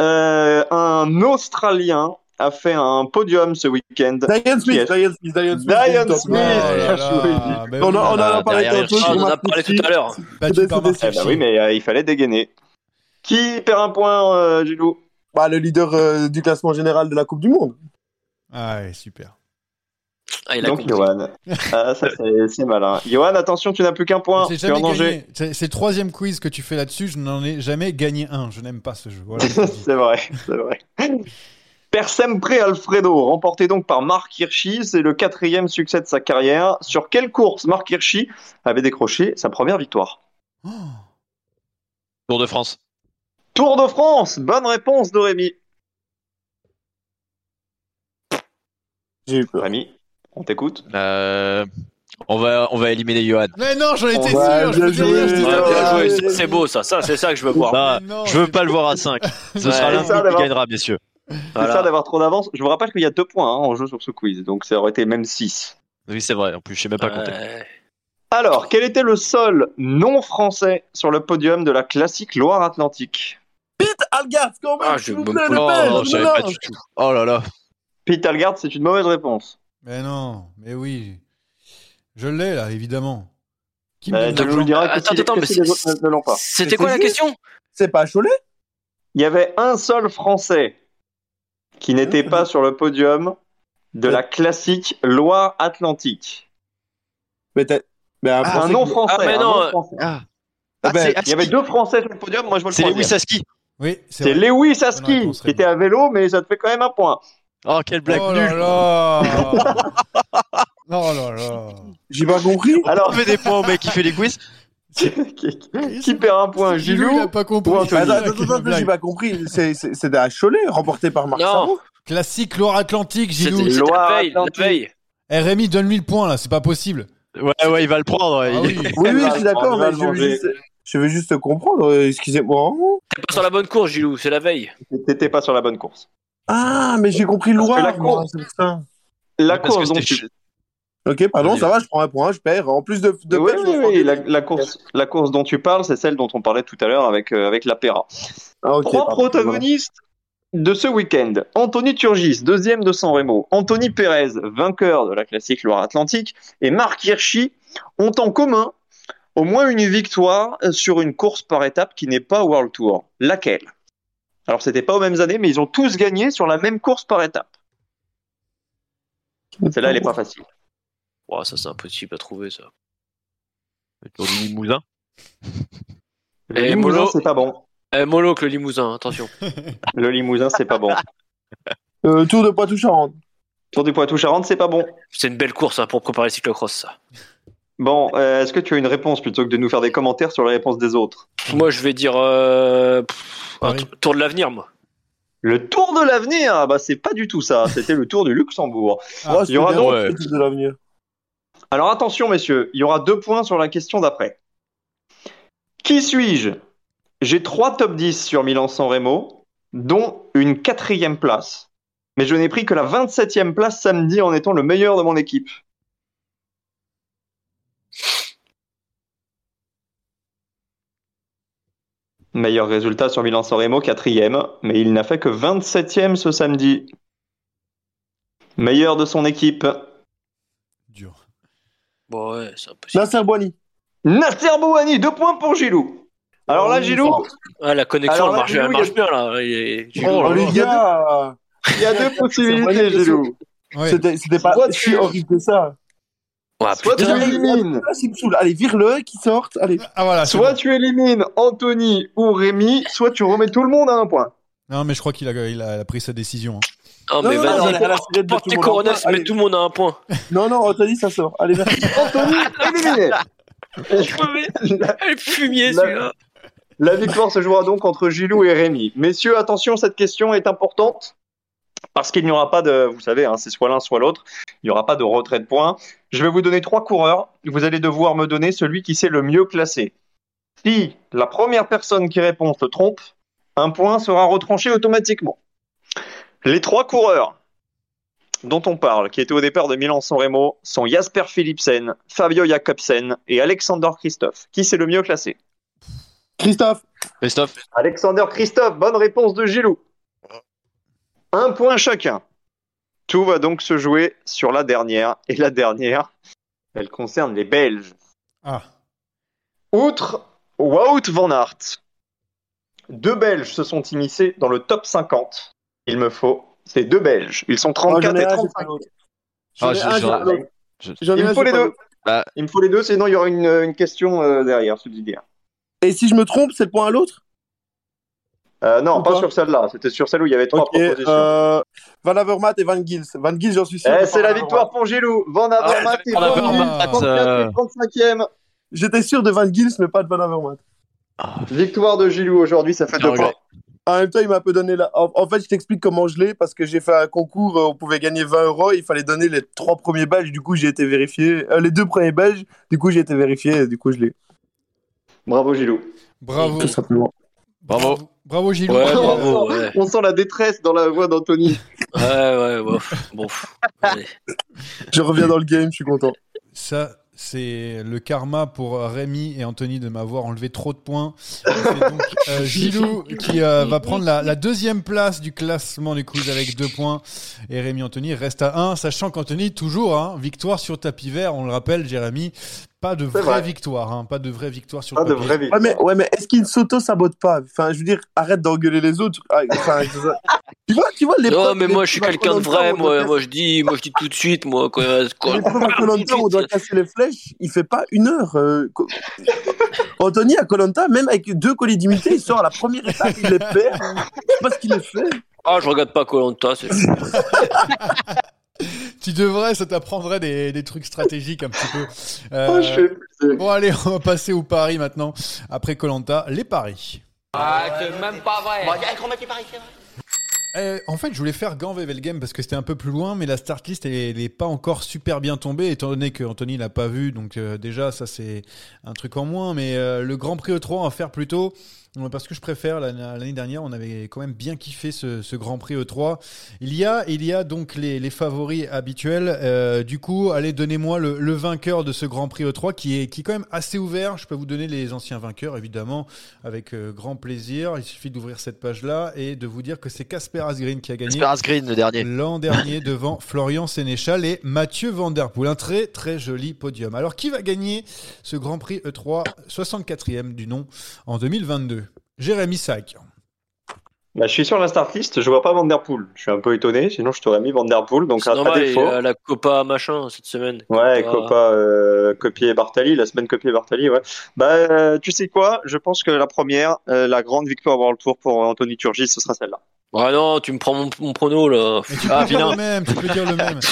euh, un Australien a fait un podium ce week-end. Diane Smith, Yes. Diane Smith, Diane Smith. Diane. Smith. Oh là là, bah On oui. a, on en Ah, a parlé derrière on en a parlé tout à l'heure. Battu par Eh ben oui, mais euh, il fallait dégainer. Qui perd un point, euh, Gilou? Bah, le leader euh, du classement général de la Coupe du Monde. Ah ouais, super. Ah, il a Donc. Johan. Ah, ça, c'est c'est malin. Johan, attention, tu n'as plus qu'un point. Tu es en danger. C'est c'est le troisième quiz que tu fais là-dessus, je n'en ai jamais gagné un. Je n'aime pas ce jeu. Voilà, (laughs) c'est vrai, c'est vrai. Persempre Alfredo, remporté donc par Marc Hirschi, c'est le quatrième succès de sa carrière. Sur quelle course Marc Hirschi avait décroché sa première victoire? Oh. Tour de France. Tour de France, bonne réponse de Rémi. J'ai eu peur. Rémi, on t'écoute. Euh, on va, on va éliminer Johan. Mais non, j'en étais sûr. je joué. joué, c'est- beau ça, ça c'est ça que je veux voir. Ah, non, je veux pas le voir à 5. Ce Ouais. sera l'un C'est ça, qui gagnera, messieurs. C'est Voilà. ça d'avoir trop d'avance. Je vous rappelle qu'il y a deux points hein, en jeu sur ce quiz, donc ça aurait été même 6. Oui, c'est vrai. En plus, je sais même pas compter. Ouais. Alors, quel était le seul non français sur le podium de la classique Loire-Atlantique? Pete Algard, quand même, Ah, s'il je vous me plaît, le Oh, non, non, pas du tout. Oh là là. Pete Algard, c'est une mauvaise réponse. Mais non, mais oui. Je l'ai là, évidemment. Qui Euh, donne tu l'argent nous diras que Attends, attends, que mais si les c'est- autres ne- ne l'ont pas. C'était quoi la question? C'est pas Cholet? Il y avait un seul Français qui n'était pas sur le podium de la classique Loire-Atlantique. Mais, t'as- mais un non français. Ah, mais non, euh, français. Ah. Ah Ah, ben, Il y avait deux Français sur le podium, moi je vois le C'est troisième. Lewis Aski. Oui, c'est. Lewis Aski réponse, qui était à vélo, mais ça te fait quand même un point. Oh, quelle blague oh nulle. là là (laughs) Oh là là J'ai pas compris. Alors, On fait des points au mec qui fait les quiz. (laughs) qui, qui perd un point Gilou, il a pas compris. ou Anthony Attends, j'ai pas compris. C'est- à Cholet, remporté par Marc. Classique Loire-Atlantique, Gilou. C'était c'était la Loire veille, la Atlantique. veille. Eh Rémi, donne-lui le point là, c'est pas possible. Ouais, ouais, il va le prendre. Ah oui. Oui, oui, je suis d'accord, mais je je veux juste comprendre. euh, Excusez-moi. T'es pas sur la bonne course, Gilou, c'est la veille. T'étais pas sur la bonne course. Ah, mais j'ai compris Loire. la moi, course-. La Parce course dont c'était tu... Ok, pardon, ça va, je prends un point, je perds. En plus de, de Oui, perdre, oui, la, la course, la course dont tu parles, c'est celle dont on parlait tout à l'heure avec, euh, avec l'Apéra. Ah, Trois pardon, protagonistes de ce week-end. Anthony Turgis, deuxième de San Remo. Anthony Pérez, vainqueur de la classique Loire-Atlantique. Et Marc Hirschi ont en commun au moins une victoire sur une course par étape qui n'est pas World Tour. Laquelle? Alors, c'était pas aux mêmes années, mais ils ont tous gagné sur la même course par étape. Celle-là, elle est pas facile. Ouais, ça c'est impossible à trouver ça. Le Tour du Limousin? Le Eh, Limousin, Molo. c'est pas bon. Eh, Moloch le Limousin, attention. (laughs) Le Limousin, c'est pas bon. Euh, Tour de Poitou-Charentes. Tour du Poitou-Charentes, c'est pas bon. C'est une belle course hein, pour préparer le cyclocross ça. Bon, euh, est-ce que tu as une réponse plutôt que de nous faire des commentaires sur les réponses des autres? Moi je vais dire euh, pff, un Tour de l'avenir moi. Le Tour de l'avenir, ah bah c'est pas du tout ça. C'était le Tour du Luxembourg. Ah, il y aura bien, donc- le Tour de l'avenir. Alors attention, messieurs, il y aura deux points sur la question d'après. Qui suis-je? J'ai trois top 10 sur Milan-San Remo, dont une quatrième place. Mais je n'ai pris que la 27e place samedi en étant le meilleur de mon équipe. Meilleur résultat sur Milan-San Remo, quatrième, mais il n'a fait que 27e ce samedi. Meilleur de son équipe. Dur. Bon ouais, c'est impossible. Nasser Boigny. Nasser Bouhani, deux points pour Gilou. Alors là, Oh, Gilou, Ah, la connexion Alors elle là, marche, Gilou, elle y a- bien là. Il Gilou, Oh, là, les là. gars il y a deux (laughs) possibilités. Gilou. Ouais. C'était pas si horrible que ça. Ouais, Soit tu élimines, Là, il me saoule. Allez, vire-le, qui sorte. Allez. Ah voilà. soit bon. tu élimines Anthony ou Rémi, soit tu remets tout le monde à un point. Non, mais je crois qu'il a, il a pris sa décision. hein. Non, Non, mais vas-y, porte tout tes point. mets tout le monde à un point. Non, non, Anthony, ça sort. Allez, merci. (laughs) Anthony éliminé. (laughs) la, Elle fumier La- celui-là. la victoire se jouera donc entre Gilou et Rémi. Messieurs, attention, cette question est importante. Parce qu'il n'y aura pas de, vous savez, hein, c'est soit l'un soit l'autre, il n'y aura pas de retrait de points. Je vais vous donner trois coureurs. Vous allez devoir me donner celui qui s'est le mieux classé. Si la première personne qui répond se trompe, un point sera retranché automatiquement. Les trois coureurs dont on parle, qui étaient au départ de Milan-San Remo, sont Jasper Philipsen, Fabio Jakobsen et Alexander Christophe. Qui s'est le mieux classé? Christophe. Christophe. Alexander Christophe, bonne réponse de Gilou. Un point chacun. Tout va donc se jouer sur la dernière. Et la dernière, elle concerne les Belges. Ah. Outre Wout van Aert, deux Belges se sont immiscés dans le top 50. Il me faut ces deux Belges. Ils sont Oh, 34 j'en ai et un, j'ai 35. pas l'autre. J'en Ah, ai je- Il me faut les deux. Bah, Il me faut les deux, sinon il y aura une, une question euh, derrière, subsidiaire. Et si je me trompe, c'est le point à l'autre? Euh, non, pas pas sur celle-là. C'était sur celle où il y avait trois Ok. propositions. Euh, Van Avermaet et Van Gils. Van Gils, j'en suis sûr. Eh, c'est Van la victoire pour Gilou. Van Avermaet et Van Gils, 34 euh, et 35e. J'étais sûr de Van Gils, mais pas de Van Avermaet. Victoire de Gilou aujourd'hui, ça fait deux points. En même temps, il m'a un peu donné la. En, fait, je t'explique comment je l'ai parce que j'ai fait un concours, euh, on pouvait gagner 20 euros, il fallait donner les trois premiers Belges, du coup j'ai été vérifié. Euh, les deux premiers Belges, du coup j'ai été vérifié, et du coup je l'ai. Bravo Gilou. Bravo. Tout simplement. Bravo. Bravo Gilou. Ouais, on, bravo, sent, ouais. on sent la détresse dans la voix d'Anthony. Ouais, ouais, ouais. Bon, allez. Je reviens dans le game, je suis content. Ça, c'est le karma pour Rémi et Anthony de m'avoir enlevé trop de points. Et C'est donc euh, (laughs) Gilou qui euh, va prendre la, la deuxième place du classement du quiz avec deux points. Et Rémi Anthony reste à 1, sachant qu'Anthony, toujours, hein, victoire sur tapis vert, on le rappelle, Jérémy, pas de vraie vrai. victoire. hein, pas de vraie victoire sur Pas de papier. vraie Ouais, victoire. mais, ouais, mais est-ce qu'il ne s'auto-sabote pas? Enfin, je veux dire, arrête d'engueuler les autres. Ah, enfin, tu vois, tu vois, les Non, mais les moi je suis quelqu'un de vrai. Moi, casser- moi je dis, moi je dis tout de suite, moi quand, quand Koh-Lanta, on doit casser les flèches, il fait pas une heure. euh, Anthony à Colanta, même avec deux colis d'immunité, il sort à la première étape, il les perd. Je sais pas ce qu'il a fait. Ah, je regarde pas Colanta, c'est (laughs) Tu devrais, ça t'apprendrait des, des trucs stratégiques un petit peu. Euh, (laughs) Oh, je. Bon, allez, on va passer aux paris maintenant. Après Colanta, les paris. Ah, c'est même pas vrai. Euh, en fait, je voulais faire Gant Game parce que c'était un peu plus loin, mais la start list, elle n'est pas encore super bien tombée, étant donné que Anthony l'a pas vu. Donc, euh, déjà, ça, c'est un truc en moins. Mais euh, le Grand Prix E3, on va faire plutôt euh, parce que je préfère. L'année dernière, on avait quand même bien kiffé ce, ce Grand Prix E3. Il y a, il y a donc les, les favoris habituels. Euh, du coup, allez, donnez-moi le, le vainqueur de ce Grand Prix E3 qui est, qui est quand même assez ouvert. Je peux vous donner les anciens vainqueurs, évidemment, avec euh, grand plaisir. Il suffit d'ouvrir cette page-là et de vous dire que c'est Casper Asgreen qui a gagné. Casper Asgreen, le dernier. L'an dernier (laughs) devant Florian Sénéchal et Mathieu Van Der Poel. Un très très joli podium. Alors qui va gagner ce Grand Prix E E3 64e du nom en 2022 Jérémy Sac. Bah, je suis sur la start list, je vois pas Van Der Poel. Je suis un peu étonné, sinon je t'aurais mis Van Der Poel. Donc C'est à, normal, défaut. la Copa machin cette semaine. Ouais, Copa- Copa euh, copier Bartali, la semaine copier Bartali, ouais. Bah, euh, tu sais quoi Je pense que la première, euh, la grande victoire World Tour pour Anthony Turgis, ce sera celle-là. Ah non, tu me prends mon, mon prono là. Mais tu Ah, peux dire vilain. le même, tu peux dire le même. (laughs)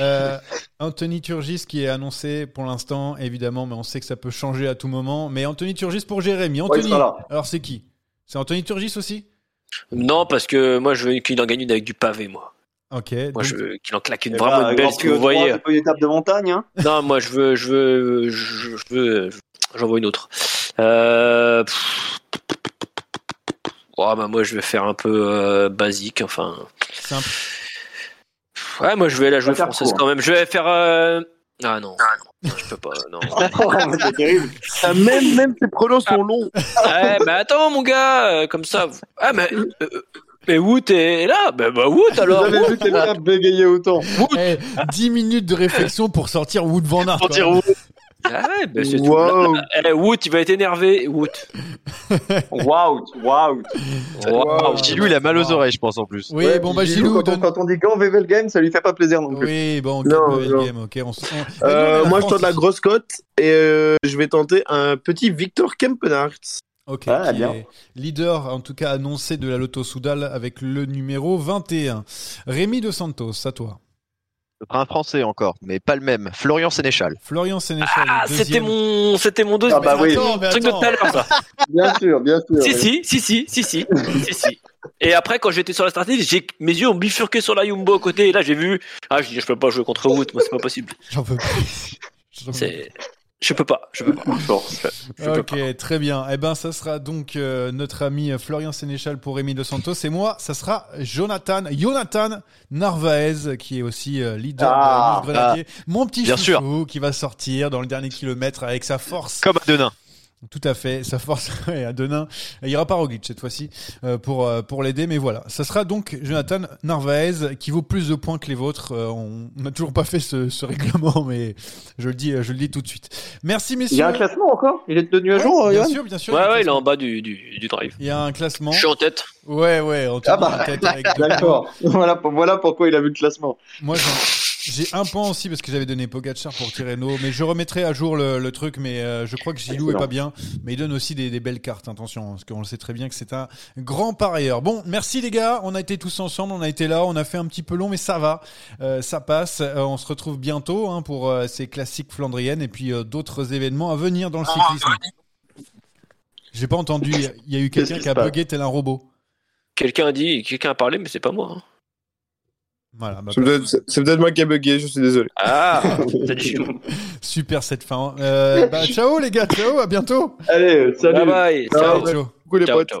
Euh, Anthony Turgis qui est annoncé pour l'instant, évidemment, mais on sait que ça peut changer à tout moment. Mais Anthony Turgis pour Jérémy. Anthony, alors c'est qui? C'est Anthony Turgis aussi? Non, parce que moi je veux qu'il en gagne une avec du pavé, moi. Ok. Moi donc- je veux qu'il en claque une Et vraiment bah, une belle, Prix vous E3, voyez. C'est pas une étape de montagne, hein Non, moi je veux, je veux, je, je veux, j'en vois une autre. Euh... Oh, bah moi je vais faire un peu euh, basique, enfin. Simple. Ouais, moi je vais la jouer française court. quand même. Je vais faire. euh, Ah non, non, je peux pas. Non. (laughs) c'est terrible. Ah, même, même tes pronos sont longs. Ouais, mais attends mon gars, euh, comme ça. vous- Ah mais, euh, euh, mais Wout est là. Bah, bah Wout Vous alors. avez vu quelqu'un bégayer autant Eh, 10 minutes de réflexion pour sortir Wood Van Aert. Quoi. Wout. Ah ouais, bah c'est tout. Wow. (laughs) Eh, Wout, il va être énervé. Wout. Waouh, waouh. Waouh. Gilou, il a mal aux oreilles, je pense, en plus. Oui, Ouais, bon, puis bah, Gilou, quand, on, donne- quand on dit Gant VV game, ça lui fait pas plaisir non plus. Oui, bon, Non, quel mauvais non. game, ok. On, on- Euh, moi, je tente la grosse cote et euh, je vais tenter un petit Victor Kempenhart. Ok, Ah, qui bien. est leader, en tout cas annoncé de la Lotto Soudal avec le numéro 21. Rémi De Santos, à toi. Ce sera un français encore, mais pas le même. Florian Sénéchal. Florian Sénéchal, Ah, c'était mon, c'était mon deuxième. Ah bah oui. Attends, truc de tout à l'heure, ça. (laughs) Bien sûr, bien sûr. Si, si, si, si, si, si, si, si. Et après, quand j'étais sur la stratégie, j'ai, mes yeux ont bifurqué sur la Yumbo à côté, et là, j'ai vu, ah, je dis, je peux pas jouer contre Wout, moi, c'est pas possible. J'en peux plus. C'est, je peux pas, je peux pas. (laughs) Force. Je peux Ok, très bien. Eh ben, ça sera donc euh, notre ami Florian Sénéchal pour Rémi De Santos. Et moi, ça sera Jonathan, Jonathan Narvaez, qui est aussi euh, leader Ah, de la News Grenadier. Mon petit chouchou qui va sortir dans le dernier kilomètre avec sa force. Comme à Denain. Tout à fait, sa force (laughs) ouais, à Denain. Il n'y aura pas Roglic cette fois-ci euh, pour, euh, pour l'aider, mais voilà. Ça sera donc Jonathan Narvaez qui vaut plus de points que les vôtres. Euh, on (laughs) n'a toujours pas fait ce, ce règlement, mais je le dis, je le dis tout de suite. Merci messieurs. Il y a un classement encore? Il est tenu à jour, Ouais, Bien sûr, bien sûr. Ouais, il ouais, il est en bas du, du, du drive. Il y a un classement. Je suis en tête. Ouais, ouais, en Ah bah, tête avec deux (laughs) D'accord. Voilà, pour- voilà pourquoi il a vu le classement. Moi, j'en- j'ai un point aussi parce que j'avais donné Pogacar pour Tirreno, mais je remettrai à jour le, le truc. Mais euh, je crois que Gilou est pas bien, mais il donne aussi des, des belles cartes. Attention, parce qu'on le sait très bien que c'est un grand parieur. Bon, merci les gars. On a été tous ensemble, on a été là, on a fait un petit peu long, mais ça va, Euh, ça passe. Euh, on se retrouve bientôt hein, pour euh, ces classiques flandriennes et puis euh, d'autres événements à venir dans le cyclisme. J'ai pas entendu. Il y a- eu quelqu'un qui a bugué tel un robot. Quelqu'un a dit, quelqu'un a parlé, mais c'est pas moi. hein. Voilà. bah, C'est peut-être c'est peut-être moi qui ai bugué, je suis désolé. Ah, (laughs) super cette fin. Euh, bah, ciao les gars, ciao, à bientôt. Allez, salut. Bye bye. Ciao, Ciao. ciao. Coucou les Ciao, potes. ciao.